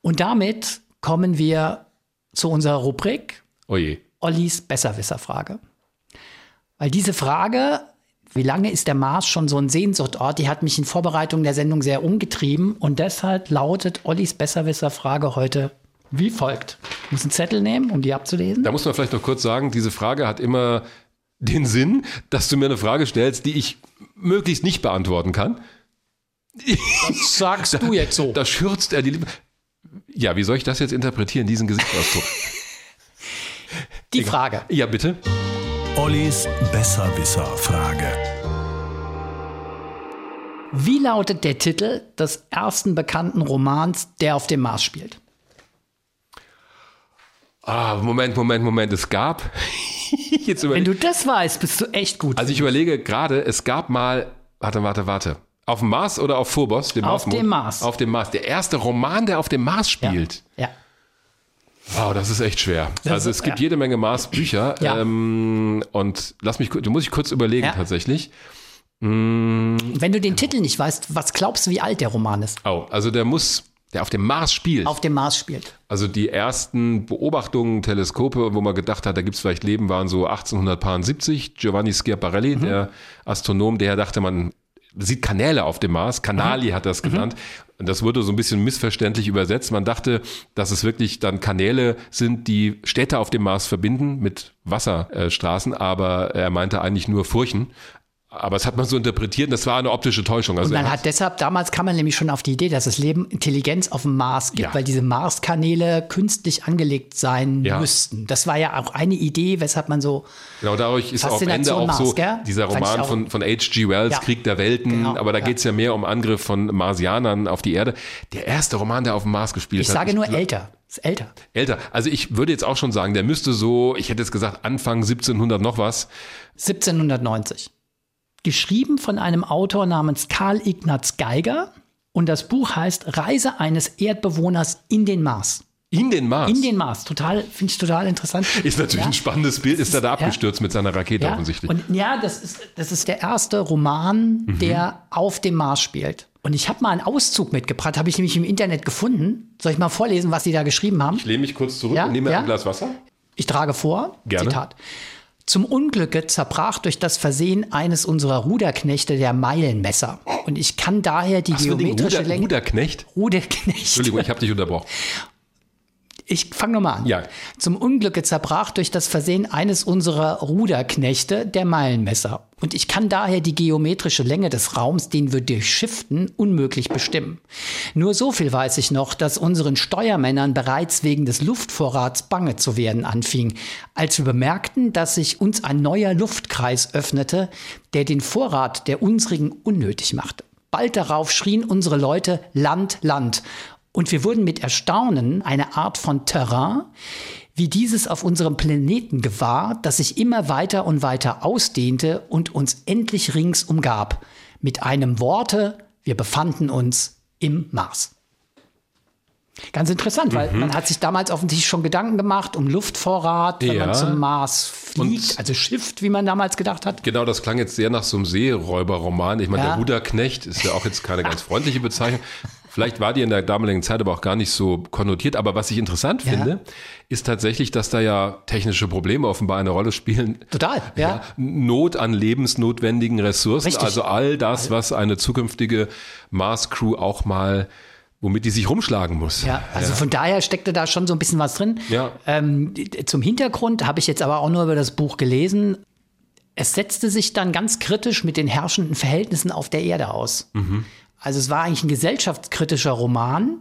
Und damit kommen wir zu unserer Rubrik Oje. Ollis Besserwisserfrage. Weil diese Frage, wie lange ist der Mars schon so ein Sehnsuchtort, die hat mich in Vorbereitung der Sendung sehr umgetrieben und deshalb lautet Ollis Besserwisserfrage heute wie folgt. Ich muss einen Zettel nehmen, um die abzulesen. Da muss man vielleicht noch kurz sagen, diese Frage hat immer den Sinn, dass du mir eine Frage stellst, die ich möglichst nicht beantworten kann. Das sagst du jetzt so. Da schürzt er die Lippen. Ja, wie soll ich das jetzt interpretieren, diesen Gesichtsausdruck? Die Frage. Ja, bitte. Ollis Besserwisser-Frage. Wie lautet der Titel des ersten bekannten Romans, der auf dem Mars spielt? Ah, Moment, Moment, Moment. Es gab. jetzt Wenn du das weißt, bist du echt gut. also ich überlege gerade, es gab mal. Warte, warte, warte. Auf dem Mars oder auf Phobos? Dem Auf Marsmond? dem Mars. Auf dem Mars. Der erste Roman, der auf dem Mars spielt. ja. Wow, das ist echt schwer. Das also ist- es gibt ja. jede Menge Mars-Bücher. Ja. Ähm, und lass mich, du muss ich kurz überlegen Ja. tatsächlich. Und wenn du den Titel nicht weißt, was glaubst du, wie alt der Roman ist? Oh, also der muss der auf dem Mars spielt. Auf dem Mars spielt. Also die ersten Beobachtungen, Teleskope, wo man gedacht hat, da gibt es vielleicht Leben, waren so 1870. Giovanni Schiaparelli, mhm. der Astronom, der dachte, man sieht Kanäle auf dem Mars. Kanali mhm. hat das genannt. Mhm. Das wurde so ein bisschen missverständlich übersetzt. Man dachte, dass es wirklich dann Kanäle sind, die Städte auf dem Mars verbinden mit Wasserstraßen, aber er meinte eigentlich nur Furchen. Aber es hat man so interpretiert, und das war eine optische Täuschung. Also und man hat deshalb, damals kam man nämlich schon auf die Idee, dass es Leben Intelligenz auf dem Mars gibt, ja. weil diese Mars-Kanäle künstlich angelegt sein ja. müssten. Das war ja auch eine Idee, weshalb man so. Genau, dadurch ist auch am Ende auch Mars, so gell? dieser Roman von, von H.G. Wells, ja. Krieg der Welten, genau, aber da ja. geht's ja mehr um Angriff von Marsianern auf die Erde. Der erste Roman, der auf dem Mars gespielt ich hat. Ich sage nur älter. Ist älter. Älter. Also ich würde jetzt auch schon sagen, der müsste so, ich hätte jetzt gesagt, Anfang 1700 noch was. 1790 geschrieben von einem Autor namens Karl Ignaz Geiger. Und das Buch heißt Reise eines Erdbewohners in den Mars. In den Mars? In den Mars. Total, finde ich total interessant. Ist natürlich ja. ein spannendes Bild. Ist er da abgestürzt ja. mit seiner Rakete ja. offensichtlich? Und ja, das ist, das ist der erste Roman, mhm. der auf dem Mars spielt. Und ich habe mal einen Auszug mitgebracht, habe ich nämlich im Internet gefunden. Soll ich mal vorlesen, was Sie da geschrieben haben? Ich lehne mich kurz zurück und nehme ein Glas Wasser. Ich trage vor. Gerne. Zitat. Zum Unglücke zerbrach durch das Versehen eines unserer Ruderknechte der Meilenmesser. Und ich kann daher die Was geometrische Ruder, Länge. Ruderknecht? Ruderknecht. Entschuldigung, ich habe dich unterbrochen. Ich fange nochmal an. Ja. Zum Unglücke zerbrach durch das Versehen eines unserer Ruderknechte der Meilenmesser. Und ich kann daher die geometrische Länge des Raums, den wir durchschiften, unmöglich bestimmen. Nur so viel weiß ich noch, dass unseren Steuermännern bereits wegen des Luftvorrats bange zu werden anfing, als wir bemerkten, dass sich uns ein neuer Luftkreis öffnete, der den Vorrat der unsrigen unnötig machte. Bald darauf schrien unsere Leute Land, Land. Und wir wurden mit Erstaunen eine Art von Terrain, wie dieses auf unserem Planeten gewahr, das sich immer weiter und weiter ausdehnte und uns endlich rings umgab. Mit einem Worte, wir befanden uns im Mars. Ganz interessant, weil mhm. man hat sich damals offensichtlich schon Gedanken gemacht um Luftvorrat, wenn ja. man zum Mars fliegt, und also schifft, wie man damals gedacht hat. Genau, das klang jetzt sehr nach so einem Seeräuberroman. Ich meine, ja. der Ruderknecht ist ja auch jetzt keine ganz freundliche Bezeichnung. Vielleicht war die in der damaligen Zeit aber auch gar nicht so konnotiert. Aber was ich interessant ja. finde, ist tatsächlich, dass da ja technische Probleme offenbar eine Rolle spielen. Total, ja. ja Not an lebensnotwendigen Ressourcen. Richtig. Also all das, was eine zukünftige Mars-Crew auch mal womit die sich rumschlagen muss. Ja, also ja. von daher steckte da schon so ein bisschen was drin. Ja. Ähm, zum Hintergrund habe ich jetzt aber auch nur über das Buch gelesen. Es setzte sich dann ganz kritisch mit den herrschenden Verhältnissen auf der Erde aus. Mhm. Also es war eigentlich ein gesellschaftskritischer Roman,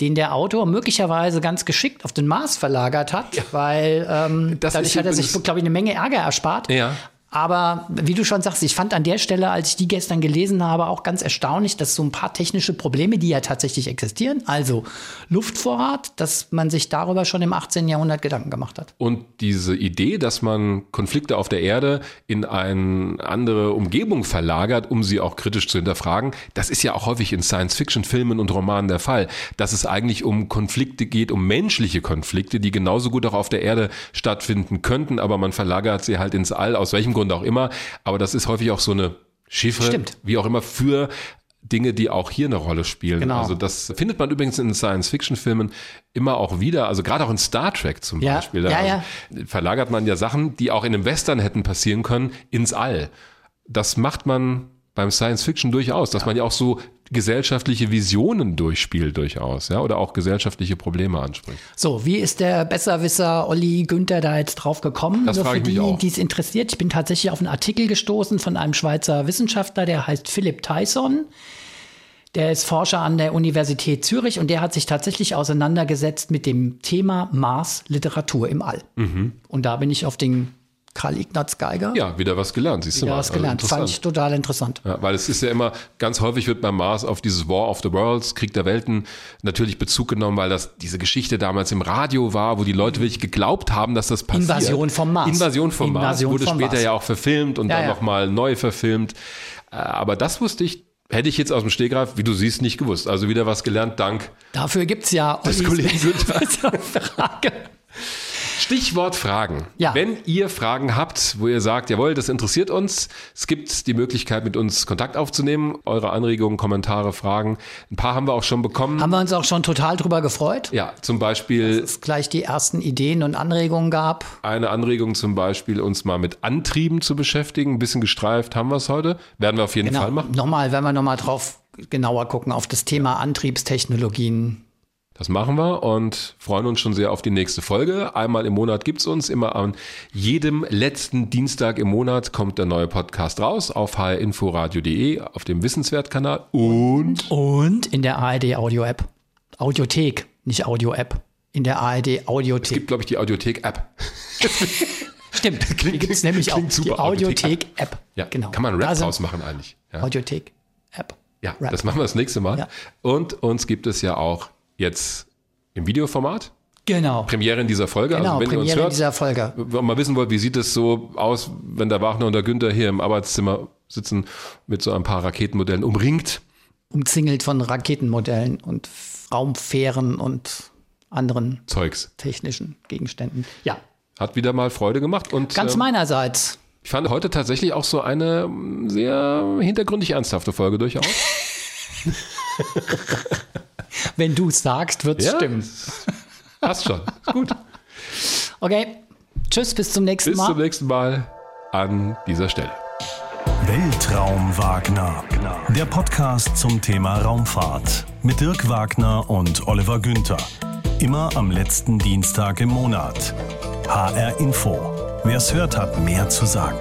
den der Autor möglicherweise ganz geschickt auf den Mars verlagert hat, ja. weil ähm, dadurch hat er sich, glaube ich, eine Menge Ärger erspart. Ja. Aber wie du schon sagst, ich fand an der Stelle, als ich die gestern gelesen habe, auch ganz erstaunlich, dass so ein paar technische Probleme, die ja tatsächlich existieren, also Luftvorrat, dass man sich darüber schon im 18. Jahrhundert Gedanken gemacht hat. Und diese Idee, dass man Konflikte auf der Erde in eine andere Umgebung verlagert, um sie auch kritisch zu hinterfragen, das ist ja auch häufig in Science-Fiction-Filmen und Romanen der Fall, dass es eigentlich um Konflikte geht, um menschliche Konflikte, die genauso gut auch auf der Erde stattfinden könnten, aber man verlagert sie halt ins All, aus welchem Grund Grund auch immer. Aber das ist häufig auch so eine Chiffre, Stimmt. wie auch immer, für Dinge, die auch hier eine Rolle spielen. Genau. Also das findet man übrigens in Science-Fiction-Filmen immer auch wieder. Also gerade auch in Star Trek zum ja, Beispiel. Da ja, ja. verlagert man ja Sachen, die auch in einem Western hätten passieren können, ins All. Das macht man beim Science Fiction durchaus, dass man ja auch so gesellschaftliche Visionen durchspielt durchaus, ja, oder auch gesellschaftliche Probleme anspricht. So, wie ist der Besserwisser Olli Günther da jetzt drauf gekommen? Das so frage für ich mich die, die es interessiert. Ich bin tatsächlich auf einen Artikel gestoßen von einem Schweizer Wissenschaftler, der heißt Philipp Tyson. Der ist Forscher an der Universität Zürich und der hat sich tatsächlich auseinandergesetzt mit dem Thema Mars Literatur im All. Mhm. Und da bin ich auf den Karl Ignaz Geiger. Ja, wieder was gelernt, siehst wieder du mal. was gelernt, also fand ich total interessant. Ja, weil es ist ja immer, ganz häufig wird beim Mars auf dieses War of the Worlds, Krieg der Welten, natürlich Bezug genommen, weil das diese Geschichte damals im Radio war, wo die Leute wirklich geglaubt haben, dass das passiert. Invasion vom Mars. Invasion vom Invasion Mars, wurde später Mars. ja auch verfilmt und ja, dann ja. nochmal neu verfilmt. Äh, aber das wusste ich Hätte ich jetzt aus dem Stegreif, wie du siehst, nicht gewusst. Also wieder was gelernt, dank Dafür gibt's ja des Kollegen. Frage. Stichwort Fragen. Ja. Wenn ihr Fragen habt, wo ihr sagt, jawohl, das interessiert uns, es gibt die Möglichkeit, mit uns Kontakt aufzunehmen, eure Anregungen, Kommentare, Fragen. Ein paar haben wir auch schon bekommen. Haben wir uns auch schon total drüber gefreut, Ja, zum Beispiel dass es gleich die ersten Ideen und Anregungen gab. eine Anregung, zum Beispiel uns mal mit Antrieben zu beschäftigen. Ein bisschen gestreift haben wir es heute. Werden wir auf jeden Fall machen. Nochmal, wenn wir nochmal drauf genauer gucken, auf das Thema Antriebstechnologien. Das machen wir und freuen uns schon sehr auf die nächste Folge. Einmal im Monat gibt's uns. Immer an jedem letzten Dienstag im Monat kommt der neue Podcast raus auf hrinforadio.de, auf dem Wissenswertkanal und Und in der ARD Audio App. Audiothek, nicht Audio App. In der ARD Audiothek. gibt, glaube ich, die Audiothek-App. Stimmt, die gibt es nämlich auch. klingt Die super, Audiothek-App. Ja, genau. Kann man Rap draus machen eigentlich. Ja, Audiothek-App. ja Rap. das machen wir das nächste Mal. Ja. Und uns gibt es ja auch jetzt im Videoformat. Genau. Premiere in dieser Folge. Genau, also wenn ihr Premiere uns in hört, dieser Folge. wenn man mal wissen wollt, wie sieht es so aus, wenn der Wagner und der Günther hier im Arbeitszimmer sitzen mit so ein paar Raketenmodellen umringt. Umzingelt von Raketenmodellen und Raumfähren und anderen Zeugs. technischen Gegenständen. Ja, Hat wieder mal Freude gemacht und ganz ähm, meinerseits. ich fand heute tatsächlich auch so eine ähm, sehr hintergründig ernsthafte Folge durchaus. Wenn du es sagst, wird es Ja, stimmen. Passt schon. Ist gut. Okay, tschüss, bis zum nächsten Bis Mal. zum nächsten Mal an dieser Stelle. Weltraum Wagner. Der Podcast zum Thema Raumfahrt mit Dirk Wagner und Oliver Günther. Immer am letzten Dienstag im Monat. HR Info. Wer es hört, hat mehr zu sagen.